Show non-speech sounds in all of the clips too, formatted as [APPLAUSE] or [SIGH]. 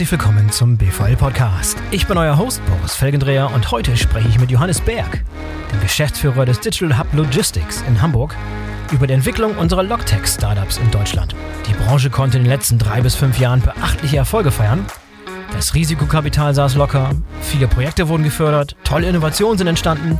Herzlich willkommen zum BVL Podcast. Ich bin euer Host Boris Felgendreher und heute spreche ich mit Johannes Berg, dem Geschäftsführer des Digital Hub Logistics in Hamburg, über die Entwicklung unserer Logtech-Startups in Deutschland. Die Branche konnte in den letzten drei bis fünf Jahren beachtliche Erfolge feiern. Das Risikokapital saß locker, viele Projekte wurden gefördert, tolle Innovationen sind entstanden.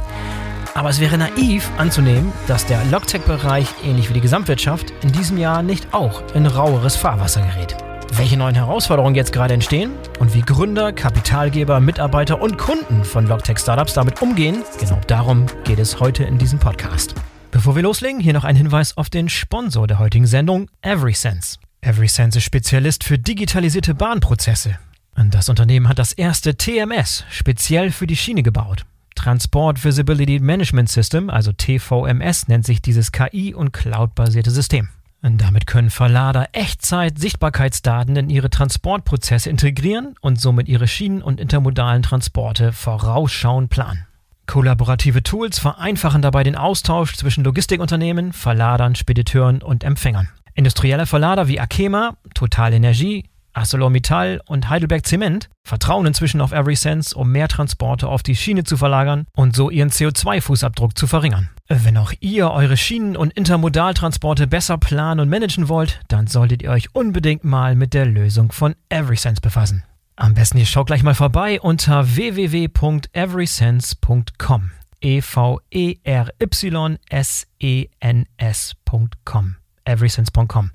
Aber es wäre naiv anzunehmen, dass der Logtech-Bereich, ähnlich wie die Gesamtwirtschaft, in diesem Jahr nicht auch in raueres Fahrwasser gerät. Welche neuen Herausforderungen jetzt gerade entstehen und wie Gründer, Kapitalgeber, Mitarbeiter und Kunden von Logtech-Startups damit umgehen, genau darum geht es heute in diesem Podcast. Bevor wir loslegen, hier noch ein Hinweis auf den Sponsor der heutigen Sendung, EverySense. EverySense ist Spezialist für digitalisierte Bahnprozesse. Und das Unternehmen hat das erste TMS speziell für die Schiene gebaut. Transport Visibility Management System, also TVMS, nennt sich dieses KI- und Cloud-basierte System. Damit können Verlader Echtzeit-Sichtbarkeitsdaten in ihre Transportprozesse integrieren und somit ihre Schienen- und intermodalen Transporte vorausschauend planen. Kollaborative Tools vereinfachen dabei den Austausch zwischen Logistikunternehmen, Verladern, Spediteuren und Empfängern. Industrielle Verlader wie Akema, Total Energie, ArcelorMittal und Heidelberg Zement vertrauen inzwischen auf EverySense, um mehr Transporte auf die Schiene zu verlagern und so ihren CO2-Fußabdruck zu verringern. Wenn auch ihr eure Schienen- und Intermodaltransporte besser planen und managen wollt, dann solltet ihr euch unbedingt mal mit der Lösung von EverySense befassen. Am besten ihr schaut gleich mal vorbei unter www.everysense.com. E V E R Y S E N S.com. everysense.com.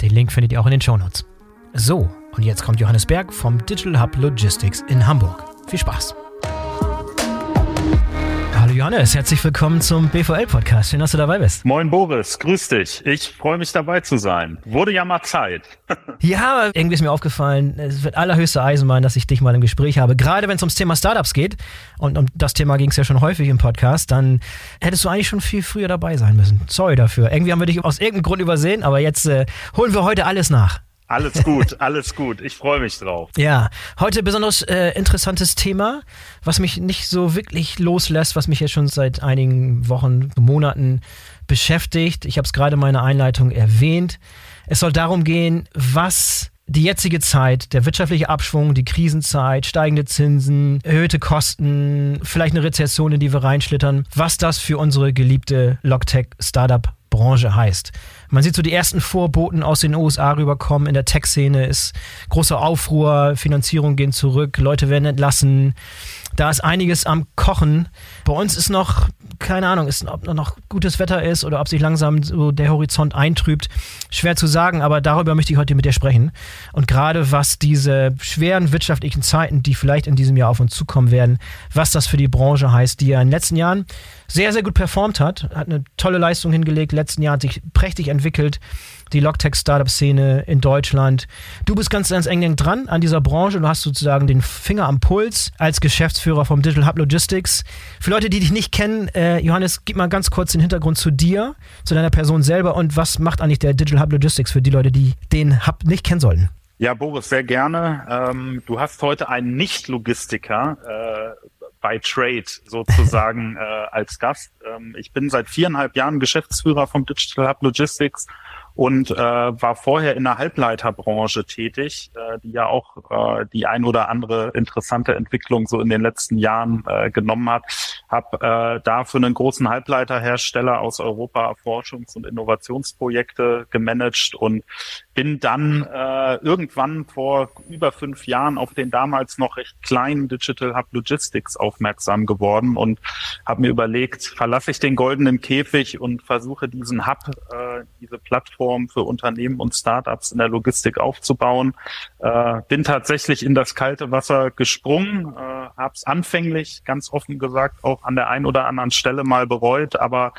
Den Link findet ihr auch in den Shownotes. So, und jetzt kommt Johannes Berg vom Digital Hub Logistics in Hamburg. Viel Spaß! Hallo Johannes, herzlich willkommen zum BVL-Podcast. Schön, dass du dabei bist. Moin Boris, grüß dich. Ich freue mich dabei zu sein. Wurde ja mal Zeit. [LAUGHS] ja, irgendwie ist mir aufgefallen, es wird allerhöchste Eisenbahn, dass ich dich mal im Gespräch habe. Gerade wenn es ums Thema Startups geht, und um das Thema ging es ja schon häufig im Podcast, dann hättest du eigentlich schon viel früher dabei sein müssen. Sorry dafür. Irgendwie haben wir dich aus irgendeinem Grund übersehen, aber jetzt äh, holen wir heute alles nach. Alles gut, [LAUGHS] alles gut. Ich freue mich drauf. Ja, heute besonders äh, interessantes Thema, was mich nicht so wirklich loslässt, was mich jetzt schon seit einigen Wochen, Monaten beschäftigt. Ich habe es gerade in meiner Einleitung erwähnt. Es soll darum gehen, was die jetzige Zeit, der wirtschaftliche Abschwung, die Krisenzeit, steigende Zinsen, erhöhte Kosten, vielleicht eine Rezession, in die wir reinschlittern, was das für unsere geliebte Logtech-Startup-Branche heißt. Man sieht so die ersten Vorboten aus den USA rüberkommen. In der Tech-Szene ist großer Aufruhr, Finanzierungen gehen zurück, Leute werden entlassen. Da ist einiges am Kochen. Bei uns ist noch, keine Ahnung, ist, ob noch gutes Wetter ist oder ob sich langsam so der Horizont eintrübt. Schwer zu sagen, aber darüber möchte ich heute mit dir sprechen. Und gerade was diese schweren wirtschaftlichen Zeiten, die vielleicht in diesem Jahr auf uns zukommen werden, was das für die Branche heißt, die ja in den letzten Jahren sehr, sehr gut performt hat, hat eine tolle Leistung hingelegt. Letzten Jahr hat sich prächtig entwickelt die Logtech-Startup-Szene in Deutschland. Du bist ganz, ganz eng dran an dieser Branche. Du hast sozusagen den Finger am Puls als Geschäftsführer vom Digital Hub Logistics. Für Leute, die dich nicht kennen, äh, Johannes, gib mal ganz kurz den Hintergrund zu dir, zu deiner Person selber und was macht eigentlich der Digital Hub Logistics für die Leute, die den Hub nicht kennen sollten? Ja, Boris, sehr gerne. Ähm, du hast heute einen Nicht-Logistiker äh, by Trade sozusagen [LAUGHS] äh, als Gast. Ähm, ich bin seit viereinhalb Jahren Geschäftsführer vom Digital Hub Logistics und äh, war vorher in der Halbleiterbranche tätig, äh, die ja auch äh, die ein oder andere interessante Entwicklung so in den letzten Jahren äh, genommen hat. Hab äh, da für einen großen Halbleiterhersteller aus Europa Forschungs- und Innovationsprojekte gemanagt und bin dann äh, irgendwann vor über fünf Jahren auf den damals noch recht kleinen Digital Hub Logistics aufmerksam geworden und habe mir überlegt, verlasse ich den goldenen Käfig und versuche diesen Hub, äh, diese Plattform für Unternehmen und Startups in der Logistik aufzubauen. Äh, bin tatsächlich in das kalte Wasser gesprungen, äh, habe es anfänglich, ganz offen gesagt, auch an der einen oder anderen Stelle mal bereut, aber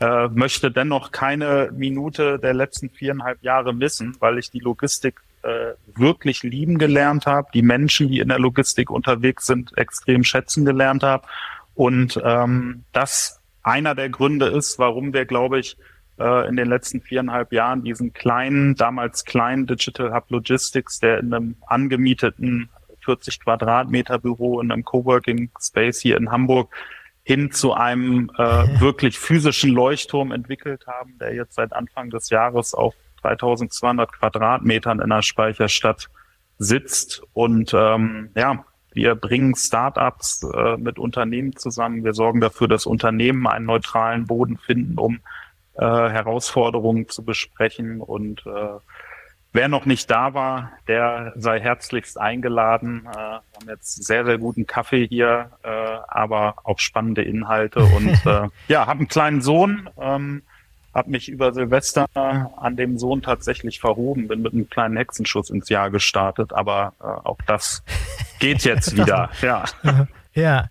äh, möchte dennoch keine Minute der letzten viereinhalb Jahre missen, weil ich die Logistik äh, wirklich lieben gelernt habe, die Menschen, die in der Logistik unterwegs sind, extrem schätzen gelernt habe und ähm, das einer der Gründe ist, warum wir, glaube ich, äh, in den letzten viereinhalb Jahren diesen kleinen, damals kleinen Digital Hub Logistics, der in einem angemieteten 40 Quadratmeter Büro in einem Coworking Space hier in Hamburg hin zu einem äh, [LAUGHS] wirklich physischen Leuchtturm entwickelt haben, der jetzt seit Anfang des Jahres auf 3200 Quadratmetern in der Speicherstadt sitzt. Und ähm, ja, wir bringen Startups äh, mit Unternehmen zusammen. Wir sorgen dafür, dass Unternehmen einen neutralen Boden finden, um äh, Herausforderungen zu besprechen. Und äh, wer noch nicht da war, der sei herzlichst eingeladen. Äh, wir haben jetzt sehr, sehr guten Kaffee hier, äh, aber auch spannende Inhalte. Und [LAUGHS] äh, ja, habe einen kleinen Sohn. Ähm, habe mich über Silvester an dem Sohn tatsächlich verhoben, bin mit einem kleinen Hexenschuss ins Jahr gestartet, aber äh, auch das [LAUGHS] geht jetzt [LAUGHS] wieder. ja. Ja.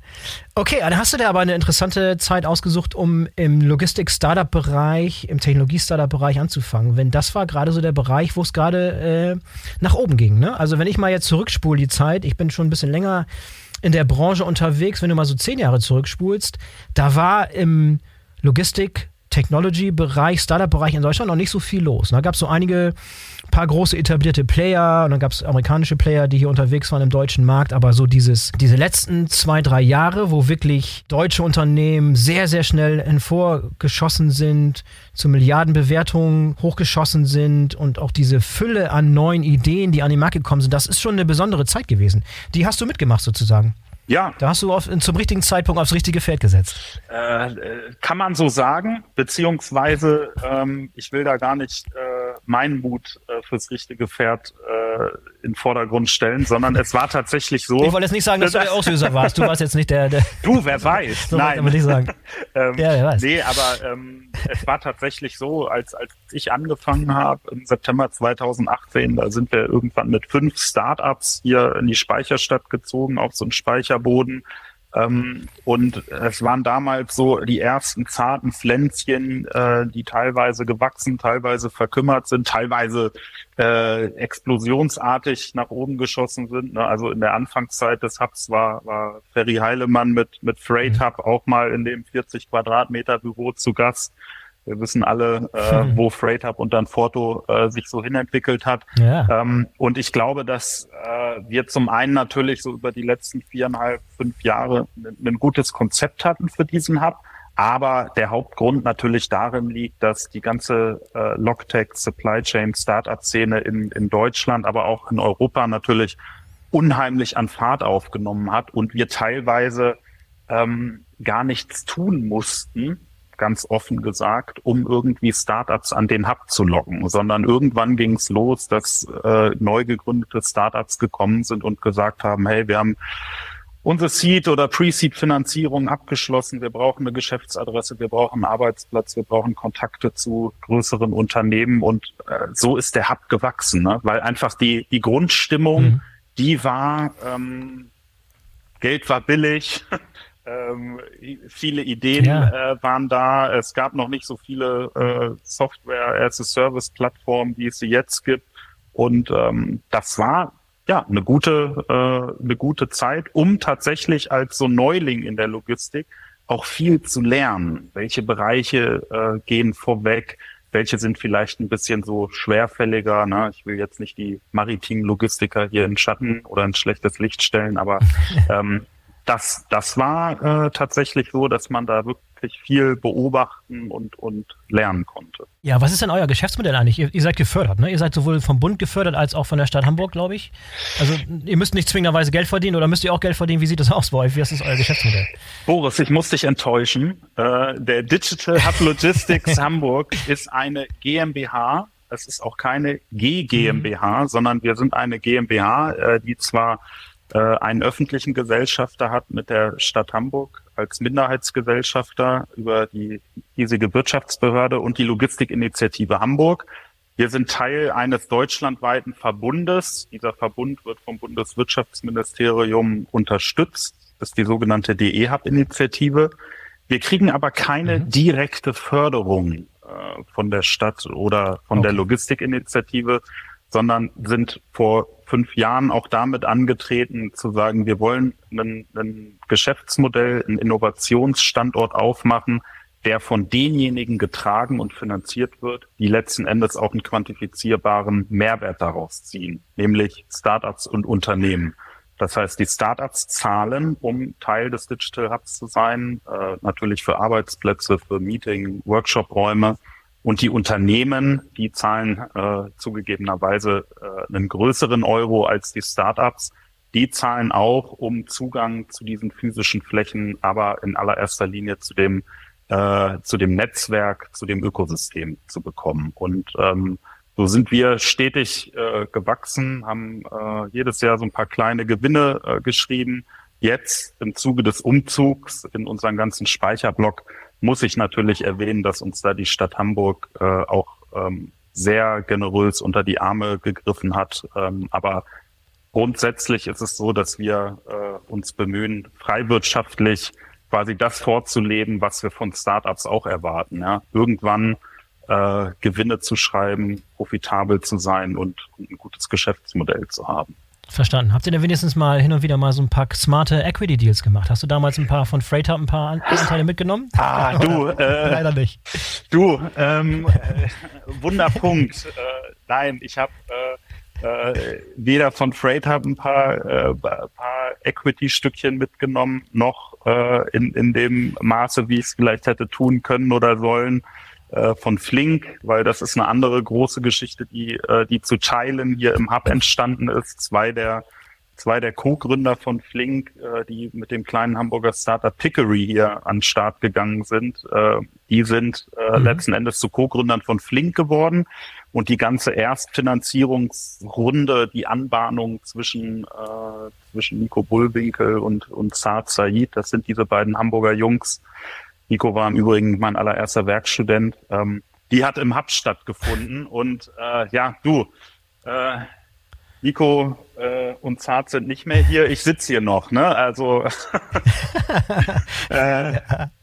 Okay, dann hast du dir aber eine interessante Zeit ausgesucht, um im Logistik-Startup-Bereich, im Technologie-Startup-Bereich anzufangen. Wenn das war gerade so der Bereich, wo es gerade äh, nach oben ging. Ne? Also wenn ich mal jetzt zurückspule die Zeit, ich bin schon ein bisschen länger in der Branche unterwegs, wenn du mal so zehn Jahre zurückspulst, da war im Logistik Technology-Bereich, Startup-Bereich in Deutschland noch nicht so viel los. Da gab es so einige paar große etablierte Player und dann gab es amerikanische Player, die hier unterwegs waren im deutschen Markt, aber so dieses, diese letzten zwei, drei Jahre, wo wirklich deutsche Unternehmen sehr, sehr schnell hervorgeschossen sind, zu Milliardenbewertungen hochgeschossen sind und auch diese Fülle an neuen Ideen, die an den Markt gekommen sind, das ist schon eine besondere Zeit gewesen. Die hast du mitgemacht sozusagen. Ja. Da hast du auf, zum richtigen Zeitpunkt aufs richtige Pferd gesetzt. Äh, äh, kann man so sagen, beziehungsweise ähm, ich will da gar nicht äh, meinen Mut äh, fürs richtige Pferd äh, in Vordergrund stellen, sondern es war tatsächlich so. Ich wollte jetzt nicht sagen, dass du der [LAUGHS] Auslöser warst. Du warst jetzt nicht der. der du, wer weiß. [LAUGHS] so Nein. nicht sagen. [LAUGHS] ähm, ja, wer weiß. Nee, aber ähm, es war tatsächlich so, als, als ich angefangen habe im September 2018, da sind wir irgendwann mit fünf Startups hier in die Speicherstadt gezogen, auf so einen Speicherboden ähm, und es waren damals so die ersten zarten Pflänzchen, äh, die teilweise gewachsen, teilweise verkümmert sind, teilweise äh, explosionsartig nach oben geschossen sind. Ne? Also in der Anfangszeit des Hubs war, war Ferry Heilemann mit, mit Freight Hub auch mal in dem 40 Quadratmeter Büro zu Gast. Wir wissen alle, äh, hm. wo Freight Hub und dann Forto äh, sich so hinentwickelt hat. Ja. Ähm, und ich glaube, dass äh, wir zum einen natürlich so über die letzten viereinhalb, fünf Jahre ein, gutes Konzept hatten für diesen Hub. Aber der Hauptgrund natürlich darin liegt, dass die ganze äh, Logtech Supply Chain Startup Szene in, in Deutschland, aber auch in Europa natürlich unheimlich an Fahrt aufgenommen hat und wir teilweise ähm, gar nichts tun mussten, ganz offen gesagt, um irgendwie Startups an den Hub zu locken, sondern irgendwann ging es los, dass äh, neu gegründete Startups gekommen sind und gesagt haben, hey, wir haben unsere Seed- oder Pre-Seed-Finanzierung abgeschlossen. Wir brauchen eine Geschäftsadresse, wir brauchen einen Arbeitsplatz, wir brauchen Kontakte zu größeren Unternehmen und äh, so ist der Hub gewachsen, ne? weil einfach die, die Grundstimmung, mhm. die war, ähm, Geld war billig, Ähm, viele Ideen ja. äh, waren da. Es gab noch nicht so viele äh, Software as a Service Plattformen, wie es sie jetzt gibt. Und ähm, das war ja eine gute, äh, eine gute Zeit, um tatsächlich als so Neuling in der Logistik auch viel zu lernen. Welche Bereiche äh, gehen vorweg? Welche sind vielleicht ein bisschen so schwerfälliger? Ne? Ich will jetzt nicht die maritimen Logistiker hier in Schatten oder in schlechtes Licht stellen, aber [LAUGHS] ähm, das, das war äh, tatsächlich so, dass man da wirklich viel beobachten und, und lernen konnte. Ja, was ist denn euer Geschäftsmodell eigentlich? Ihr, ihr seid gefördert, ne? Ihr seid sowohl vom Bund gefördert als auch von der Stadt Hamburg, glaube ich. Also ihr müsst nicht zwingenderweise Geld verdienen oder müsst ihr auch Geld verdienen? Wie sieht das aus bei euch? Wie ist das euer Geschäftsmodell? Boris, ich muss dich enttäuschen. Äh, der Digital Hub [LAUGHS] Logistics Hamburg ist eine GmbH. Es ist auch keine G GmbH, mhm. sondern wir sind eine GmbH, äh, die zwar einen öffentlichen Gesellschafter hat mit der Stadt Hamburg als Minderheitsgesellschafter über die hiesige Wirtschaftsbehörde und die Logistikinitiative Hamburg. Wir sind Teil eines deutschlandweiten Verbundes. Dieser Verbund wird vom Bundeswirtschaftsministerium unterstützt. Das ist die sogenannte DE-Hub-Initiative. Wir kriegen aber keine mhm. direkte Förderung äh, von der Stadt oder von okay. der Logistikinitiative, sondern sind vor fünf Jahren auch damit angetreten, zu sagen, wir wollen ein, Geschäftsmodell, einen Innovationsstandort aufmachen, der von denjenigen getragen und finanziert wird, die letzten Endes auch einen quantifizierbaren Mehrwert daraus ziehen, nämlich Startups und Unternehmen. Das heißt, die Startups zahlen, um Teil des Digital Hubs zu sein, äh, natürlich für Arbeitsplätze, für Meeting, Workshop-Räume Und die Unternehmen, die zahlen äh, zugegebenerweise äh, einen größeren Euro als die Startups. Die zahlen auch, um Zugang zu diesen physischen Flächen, aber in allererster Linie zu dem äh, zu dem Netzwerk, zu dem Ökosystem zu bekommen. Und ähm, so sind wir stetig äh, gewachsen, haben äh, jedes Jahr so ein paar kleine Gewinne äh, geschrieben. Jetzt im Zuge des Umzugs in unseren ganzen Speicherblock muss ich natürlich erwähnen, dass uns da die Stadt Hamburg äh, auch ähm, sehr generös unter die Arme gegriffen hat. Ähm, aber grundsätzlich ist es so, dass wir äh, uns bemühen, freiwirtschaftlich quasi das vorzuleben, was wir von Startups auch erwarten. Ja? Irgendwann äh, Gewinne zu schreiben, profitabel zu sein und, und ein gutes Geschäftsmodell zu haben. Verstanden. Habt ihr denn wenigstens mal hin und wieder mal so ein paar smarte Equity Deals gemacht? Hast du damals ein paar von Freight Hub ein paar Anteile mitgenommen? Ah, [LAUGHS] du. Äh, Leider nicht. Du, ähm, äh, Wunderpunkt. [LAUGHS] äh, nein, ich habe äh, äh, weder von Freight Hub ein paar, äh, paar Equity-Stückchen mitgenommen, noch in, in dem Maße, wie ich es vielleicht hätte tun können oder sollen äh, von Flink, weil das ist eine andere große Geschichte, die, äh, die zu teilen hier im Hub entstanden ist. Zwei der zwei der Co-Gründer von Flink, äh, die mit dem kleinen Hamburger Startup Pickery hier an den Start gegangen sind, äh, die sind äh, mhm. letzten Endes zu Co-Gründern von Flink geworden. Und die ganze Erstfinanzierungsrunde, die Anbahnung zwischen, äh, zwischen Nico Bullwinkel und, und Saad Said, das sind diese beiden Hamburger Jungs, Nico war im Übrigen mein allererster Werkstudent. Ähm, die hat im Hub stattgefunden und äh, ja, du, äh, Nico äh, und Zart sind nicht mehr hier. Ich sitze hier noch, ne? Also [LAUGHS] äh, [LAUGHS]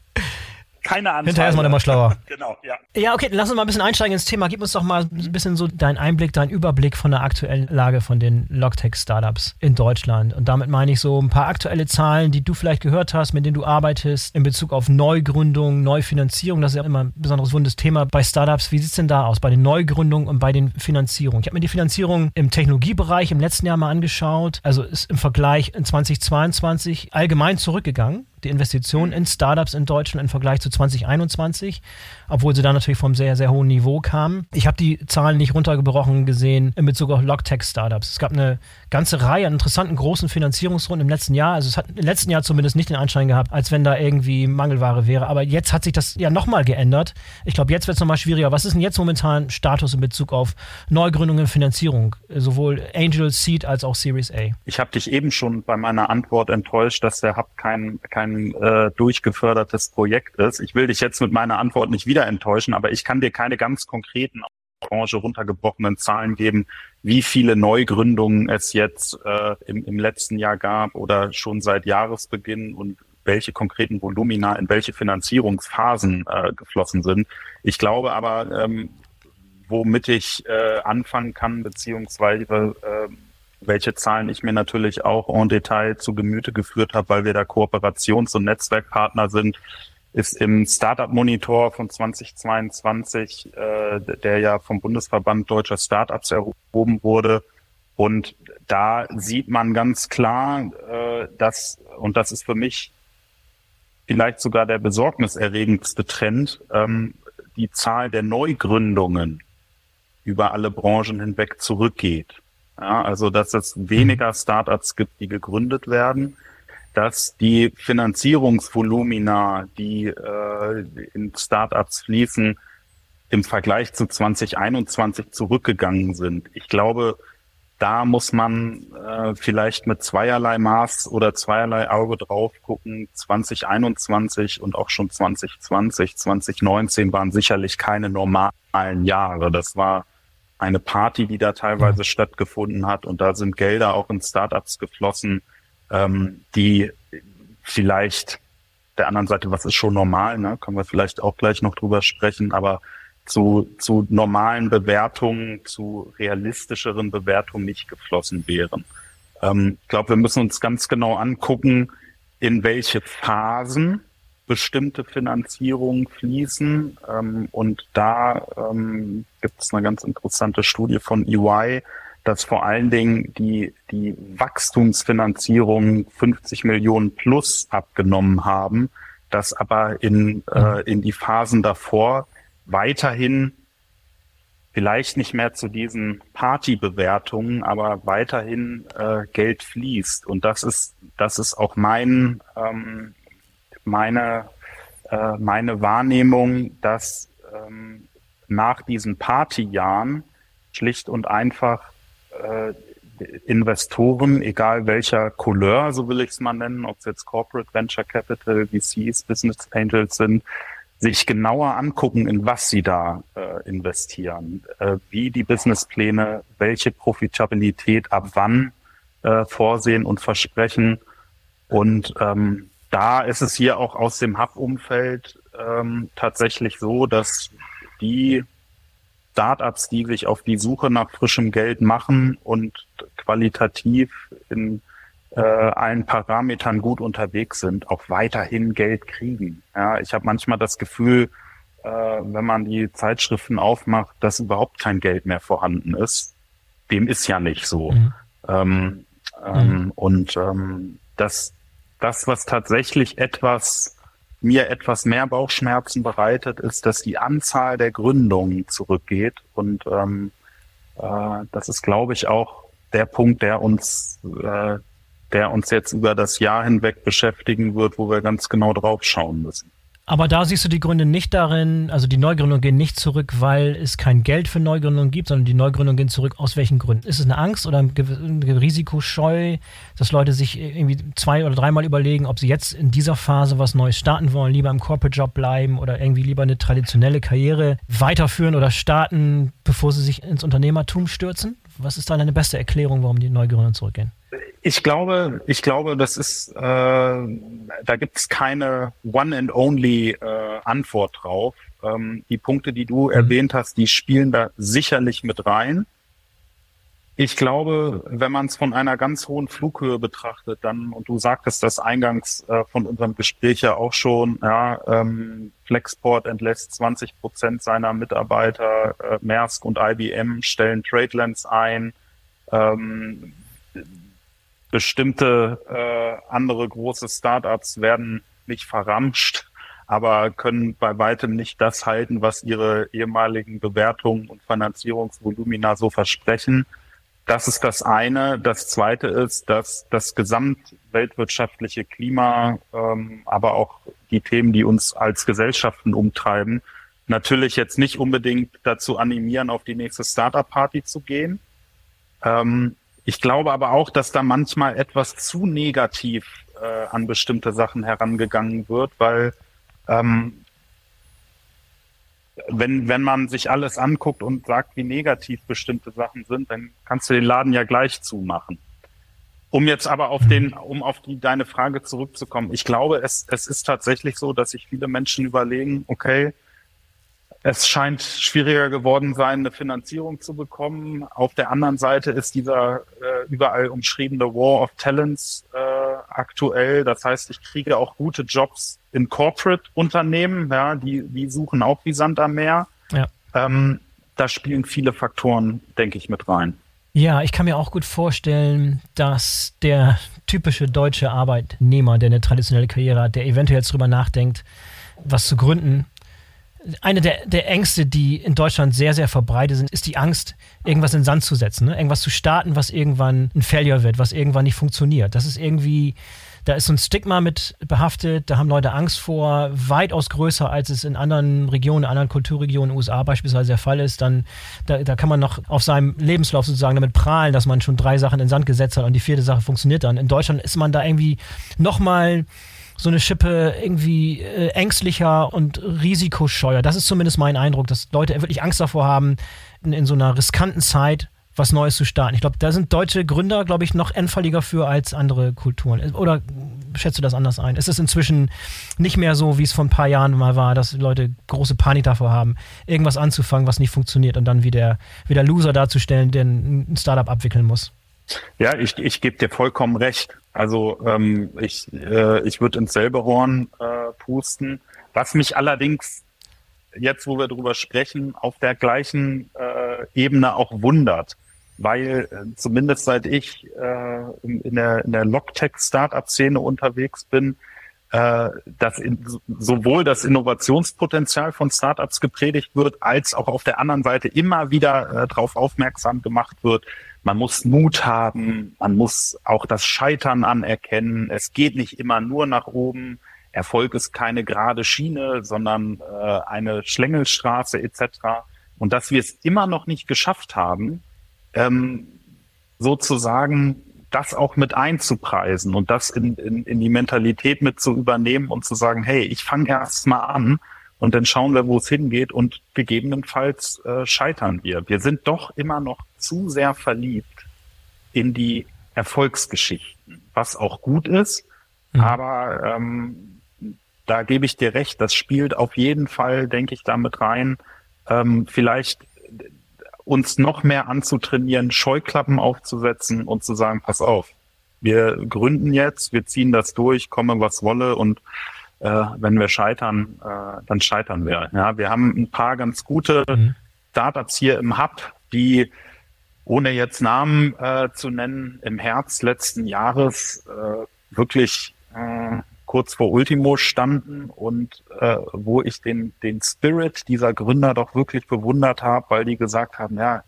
keine Ahnung. Hinterher ist man immer schlauer. [LAUGHS] genau, ja. Ja, okay, lass uns mal ein bisschen einsteigen ins Thema. Gib uns doch mal ein bisschen so deinen Einblick, deinen Überblick von der aktuellen Lage von den Logtech-Startups in Deutschland. Und damit meine ich so ein paar aktuelle Zahlen, die du vielleicht gehört hast, mit denen du arbeitest, in Bezug auf Neugründung, Neufinanzierung. Das ist ja immer ein besonderes wundes Thema bei Startups. Wie sieht es denn da aus bei den Neugründungen und bei den Finanzierungen? Ich habe mir die Finanzierung im Technologiebereich im letzten Jahr mal angeschaut. Also ist im Vergleich in 2022 allgemein zurückgegangen die Investitionen in Startups in Deutschland im Vergleich zu 2021, obwohl sie da natürlich vom sehr, sehr hohen Niveau kamen. Ich habe die Zahlen nicht runtergebrochen gesehen in Bezug auf Logtech-Startups. Es gab eine ganze Reihe an interessanten großen Finanzierungsrunden im letzten Jahr. Also es hat im letzten Jahr zumindest nicht den Anschein gehabt, als wenn da irgendwie Mangelware wäre. Aber jetzt hat sich das ja nochmal geändert. Ich glaube, jetzt wird es nochmal schwieriger. Was ist denn jetzt momentan Status in Bezug auf Neugründungen und Finanzierung? Sowohl Angel, Seed als auch Series A. Ich habe dich eben schon bei meiner Antwort enttäuscht, dass der Hub kein, kein ein äh, durchgefördertes Projekt ist. Ich will dich jetzt mit meiner Antwort nicht wieder enttäuschen, aber ich kann dir keine ganz konkreten Branche runtergebrochenen Zahlen geben, wie viele Neugründungen es jetzt äh, im, im letzten Jahr gab oder schon seit Jahresbeginn und welche konkreten Volumina in welche Finanzierungsphasen äh, geflossen sind. Ich glaube aber, ähm, womit ich äh, anfangen kann, beziehungsweise äh, welche Zahlen ich mir natürlich auch en Detail zu Gemüte geführt habe, weil wir da Kooperations- und Netzwerkpartner sind, ist im Startup Monitor von 2022, äh, der ja vom Bundesverband Deutscher Startups erhoben wurde. Und da sieht man ganz klar, äh, dass, und das ist für mich vielleicht sogar der besorgniserregendste Trend, ähm, die Zahl der Neugründungen über alle Branchen hinweg zurückgeht. Ja, also, dass es weniger mhm. Startups gibt, die gegründet werden, dass die Finanzierungsvolumina, die äh, in Startups fließen, im Vergleich zu 2021 zurückgegangen sind. Ich glaube, da muss man äh, vielleicht mit zweierlei Maß oder zweierlei Auge drauf gucken. 2021 und auch schon 2020, 2019 waren sicherlich keine normalen Jahre. Das war eine Party, die da teilweise stattgefunden hat. Und da sind Gelder auch in Startups geflossen, ähm, die vielleicht der anderen Seite, was ist schon normal, ne? können wir vielleicht auch gleich noch drüber sprechen, aber zu, zu normalen Bewertungen, zu realistischeren Bewertungen nicht geflossen wären. Ähm, ich glaube, wir müssen uns ganz genau angucken, in welche Phasen bestimmte Finanzierungen fließen. Ähm, und da ähm, gibt es eine ganz interessante Studie von EY, dass vor allen Dingen die, die Wachstumsfinanzierung 50 Millionen plus abgenommen haben, dass aber in, äh, in die Phasen davor weiterhin vielleicht nicht mehr zu diesen Partybewertungen, aber weiterhin äh, Geld fließt. Und das ist, das ist auch mein, ähm, meine, äh, meine Wahrnehmung, dass ähm, nach diesen Partyjahren schlicht und einfach äh, Investoren, egal welcher Couleur, so will ich es mal nennen, ob es jetzt Corporate Venture Capital, VCs, Business Angels sind, sich genauer angucken, in was sie da äh, investieren, äh, wie die Businesspläne, welche Profitabilität ab wann äh, vorsehen und versprechen. Und ähm, da ist es hier auch aus dem Hub-Umfeld ähm, tatsächlich so, dass die Startups, die sich auf die Suche nach frischem Geld machen und qualitativ in äh, allen Parametern gut unterwegs sind, auch weiterhin Geld kriegen. Ja, ich habe manchmal das Gefühl, äh, wenn man die Zeitschriften aufmacht, dass überhaupt kein Geld mehr vorhanden ist. Dem ist ja nicht so. Mhm. Ähm, ähm, mhm. Und ähm, das, das, was tatsächlich etwas mir etwas mehr Bauchschmerzen bereitet, ist, dass die Anzahl der Gründungen zurückgeht. Und ähm, äh, das ist, glaube ich, auch der Punkt, der uns äh, der uns jetzt über das Jahr hinweg beschäftigen wird, wo wir ganz genau drauf schauen müssen. Aber da siehst du die Gründe nicht darin, also die Neugründungen gehen nicht zurück, weil es kein Geld für Neugründungen gibt, sondern die Neugründungen gehen zurück aus welchen Gründen? Ist es eine Angst oder ein Risikoscheu, dass Leute sich irgendwie zwei oder dreimal überlegen, ob sie jetzt in dieser Phase was Neues starten wollen, lieber im Corporate Job bleiben oder irgendwie lieber eine traditionelle Karriere weiterführen oder starten, bevor sie sich ins Unternehmertum stürzen? Was ist da deine beste Erklärung, warum die Neugründungen zurückgehen? Ich glaube, ich glaube, das ist, äh, da gibt es keine one and only äh, Antwort drauf. Ähm, die Punkte, die du mhm. erwähnt hast, die spielen da sicherlich mit rein. Ich glaube, wenn man es von einer ganz hohen Flughöhe betrachtet, dann, und du sagtest das eingangs äh, von unserem Gespräch ja auch schon, ja, ähm, Flexport entlässt 20 Prozent seiner Mitarbeiter, äh, Maersk und IBM stellen Tradelands ein, ähm, bestimmte äh, andere große Startups werden nicht verramscht, aber können bei weitem nicht das halten, was ihre ehemaligen Bewertungen und Finanzierungsvolumina so versprechen. Das ist das eine. Das zweite ist, dass das gesamtweltwirtschaftliche Klima, ähm, aber auch die Themen, die uns als Gesellschaften umtreiben, natürlich jetzt nicht unbedingt dazu animieren, auf die nächste Startup-Party zu gehen. Ähm, ich glaube aber auch, dass da manchmal etwas zu negativ äh, an bestimmte Sachen herangegangen wird, weil ähm, wenn, wenn man sich alles anguckt und sagt, wie negativ bestimmte Sachen sind, dann kannst du den Laden ja gleich zumachen. Um jetzt aber auf den, um auf die, deine Frage zurückzukommen. Ich glaube, es, es ist tatsächlich so, dass sich viele Menschen überlegen, okay, es scheint schwieriger geworden sein, eine Finanzierung zu bekommen. Auf der anderen Seite ist dieser äh, überall umschriebene War of Talents äh, aktuell. Das heißt, ich kriege auch gute Jobs in Corporate-Unternehmen. Ja, die, die suchen auch wie Sand am Meer. Ja. Ähm, da spielen viele Faktoren, denke ich, mit rein. Ja, ich kann mir auch gut vorstellen, dass der typische deutsche Arbeitnehmer, der eine traditionelle Karriere hat, der eventuell jetzt drüber nachdenkt, was zu gründen, eine der, der Ängste, die in Deutschland sehr, sehr verbreitet sind, ist die Angst, irgendwas in den Sand zu setzen, ne? irgendwas zu starten, was irgendwann ein Failure wird, was irgendwann nicht funktioniert. Das ist irgendwie, da ist so ein Stigma mit behaftet, da haben Leute Angst vor, weitaus größer, als es in anderen Regionen, in anderen Kulturregionen, in den USA beispielsweise der Fall ist. Dann, da, da kann man noch auf seinem Lebenslauf sozusagen damit prahlen, dass man schon drei Sachen in den Sand gesetzt hat und die vierte Sache funktioniert dann. In Deutschland ist man da irgendwie nochmal so eine Schippe irgendwie äh, ängstlicher und risikoscheuer. Das ist zumindest mein Eindruck, dass Leute wirklich Angst davor haben, in, in so einer riskanten Zeit was Neues zu starten. Ich glaube, da sind deutsche Gründer, glaube ich, noch endfälliger für als andere Kulturen. Oder schätzt du das anders ein? Ist es inzwischen nicht mehr so, wie es vor ein paar Jahren mal war, dass Leute große Panik davor haben, irgendwas anzufangen, was nicht funktioniert und dann wieder, wieder Loser darzustellen, der ein Startup abwickeln muss? Ja, ich, ich gebe dir vollkommen recht. Also ähm, ich, äh, ich würde ins selbe Horn äh, pusten. Was mich allerdings jetzt, wo wir drüber sprechen, auf der gleichen äh, Ebene auch wundert, weil äh, zumindest seit ich äh, in, der, in der Logtech Startup Szene unterwegs bin, äh, dass in, sowohl das Innovationspotenzial von Startups gepredigt wird, als auch auf der anderen Seite immer wieder äh, darauf aufmerksam gemacht wird, man muss Mut haben, man muss auch das Scheitern anerkennen. Es geht nicht immer nur nach oben. Erfolg ist keine gerade Schiene, sondern äh, eine Schlängelstraße etc. Und dass wir es immer noch nicht geschafft haben, ähm, sozusagen das auch mit einzupreisen und das in, in, in die Mentalität mit zu übernehmen und zu sagen, hey, ich fange erst mal an und dann schauen wir, wo es hingeht und gegebenenfalls äh, scheitern wir. Wir sind doch immer noch zu sehr verliebt in die Erfolgsgeschichten, was auch gut ist, mhm. aber ähm, da gebe ich dir recht, das spielt auf jeden Fall, denke ich, damit rein, ähm, vielleicht uns noch mehr anzutrainieren, Scheuklappen aufzusetzen und zu sagen, pass auf, wir gründen jetzt, wir ziehen das durch, komme was wolle und äh, wenn wir scheitern, äh, dann scheitern wir. Ja, wir haben ein paar ganz gute mhm. Startups hier im Hub, die ohne jetzt Namen äh, zu nennen, im Herbst letzten Jahres äh, wirklich äh, kurz vor Ultimo standen und äh, wo ich den, den Spirit dieser Gründer doch wirklich bewundert habe, weil die gesagt haben, ja,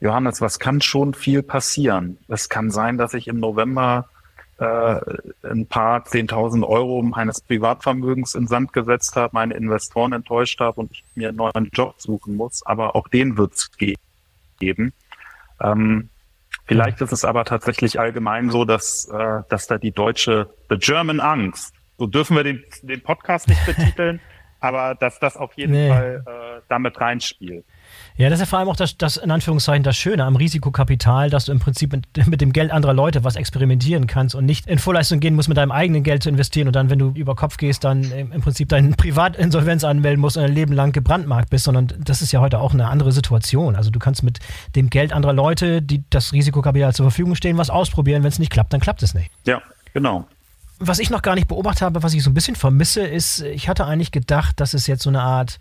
Johannes, was kann schon viel passieren? Es kann sein, dass ich im November äh, ein paar 10.000 Euro meines Privatvermögens in Sand gesetzt habe, meine Investoren enttäuscht habe und ich mir einen neuen Job suchen muss. Aber auch den wird es geben. Ähm, vielleicht ist es aber tatsächlich allgemein so, dass, äh, dass da die deutsche, the German Angst, so dürfen wir den, den Podcast nicht betiteln, [LAUGHS] aber dass das auf jeden nee. Fall äh, damit reinspielt. Ja, das ist ja vor allem auch das, das, in Anführungszeichen, das Schöne am Risikokapital, dass du im Prinzip mit, [LAUGHS] mit, dem Geld anderer Leute was experimentieren kannst und nicht in Vorleistung gehen musst, mit deinem eigenen Geld zu investieren und dann, wenn du über Kopf gehst, dann im, Prinzip deine [LAUGHS] Privatinsolvenz anmelden musst und ein Leben lang gebrandmarkt bist, sondern das ist ja heute auch eine andere Situation. Also du kannst mit dem Geld anderer Leute, die das Risikokapital zur Verfügung stehen, was ausprobieren. Wenn es nicht klappt, dann klappt es nicht. Ja, genau was ich noch gar nicht beobachtet habe, was ich so ein bisschen vermisse, ist, ich hatte eigentlich gedacht, dass es jetzt so eine Art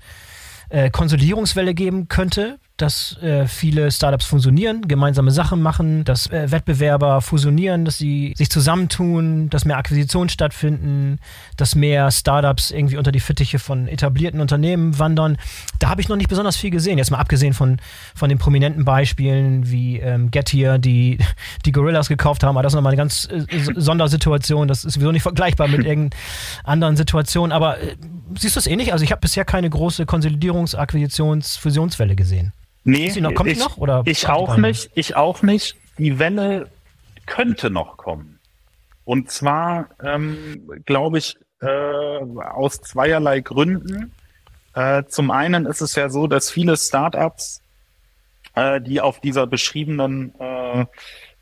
äh, Konsolidierungswelle geben könnte, dass äh, viele Startups fusionieren, gemeinsame Sachen machen, dass äh, Wettbewerber fusionieren, dass sie sich zusammentun, dass mehr Akquisitionen stattfinden, dass mehr Startups irgendwie unter die Fittiche von etablierten Unternehmen wandern. Da habe ich noch nicht besonders viel gesehen. Jetzt mal abgesehen von, von den prominenten Beispielen wie ähm, Getir, die [LAUGHS] die Gorillas gekauft haben, aber das ist nochmal eine ganz äh, Sondersituation. Das ist sowieso nicht vergleichbar mit [LAUGHS] irgendeiner anderen Situation. Aber äh, siehst du es ähnlich? Also ich habe bisher keine große Konsolidierungs-, Akquisitions-, Fusionswelle gesehen. Nee, noch, kommt ich, noch? Oder ich auch nicht. Ich auch nicht. Die Welle könnte noch kommen. Und zwar, ähm, glaube ich, äh, aus zweierlei Gründen. Äh, zum einen ist es ja so, dass viele Startups, äh, die auf dieser beschriebenen äh,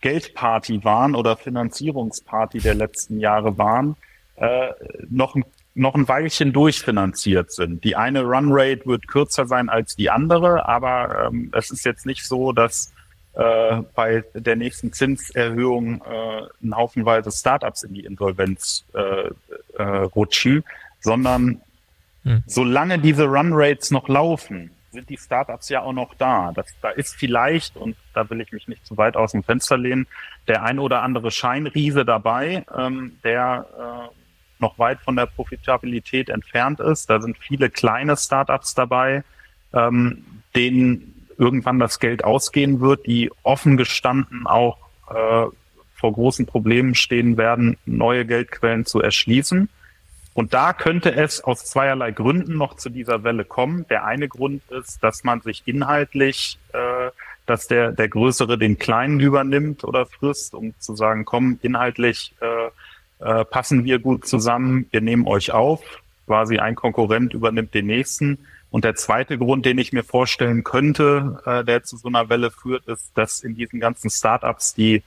Geldparty waren oder Finanzierungsparty der letzten Jahre waren, äh, noch ein noch ein Weilchen durchfinanziert sind. Die eine Runrate wird kürzer sein als die andere, aber ähm, es ist jetzt nicht so, dass äh, bei der nächsten Zinserhöhung äh, ein Haufenweise Startups in die Insolvenz äh, äh, rutschen, sondern hm. solange diese Runrates noch laufen, sind die Startups ja auch noch da. Das, da ist vielleicht, und da will ich mich nicht zu weit aus dem Fenster lehnen, der ein oder andere Scheinriese dabei, ähm, der äh, noch weit von der Profitabilität entfernt ist. Da sind viele kleine Startups dabei, ähm, denen irgendwann das Geld ausgehen wird, die offen gestanden auch äh, vor großen Problemen stehen werden, neue Geldquellen zu erschließen. Und da könnte es aus zweierlei Gründen noch zu dieser Welle kommen. Der eine Grund ist, dass man sich inhaltlich, äh, dass der, der Größere den Kleinen übernimmt oder frisst, um zu sagen, komm, inhaltlich äh, äh, passen wir gut zusammen, wir nehmen euch auf, quasi ein Konkurrent übernimmt den nächsten. Und der zweite Grund, den ich mir vorstellen könnte, äh, der zu so einer Welle führt, ist, dass in diesen ganzen Startups, die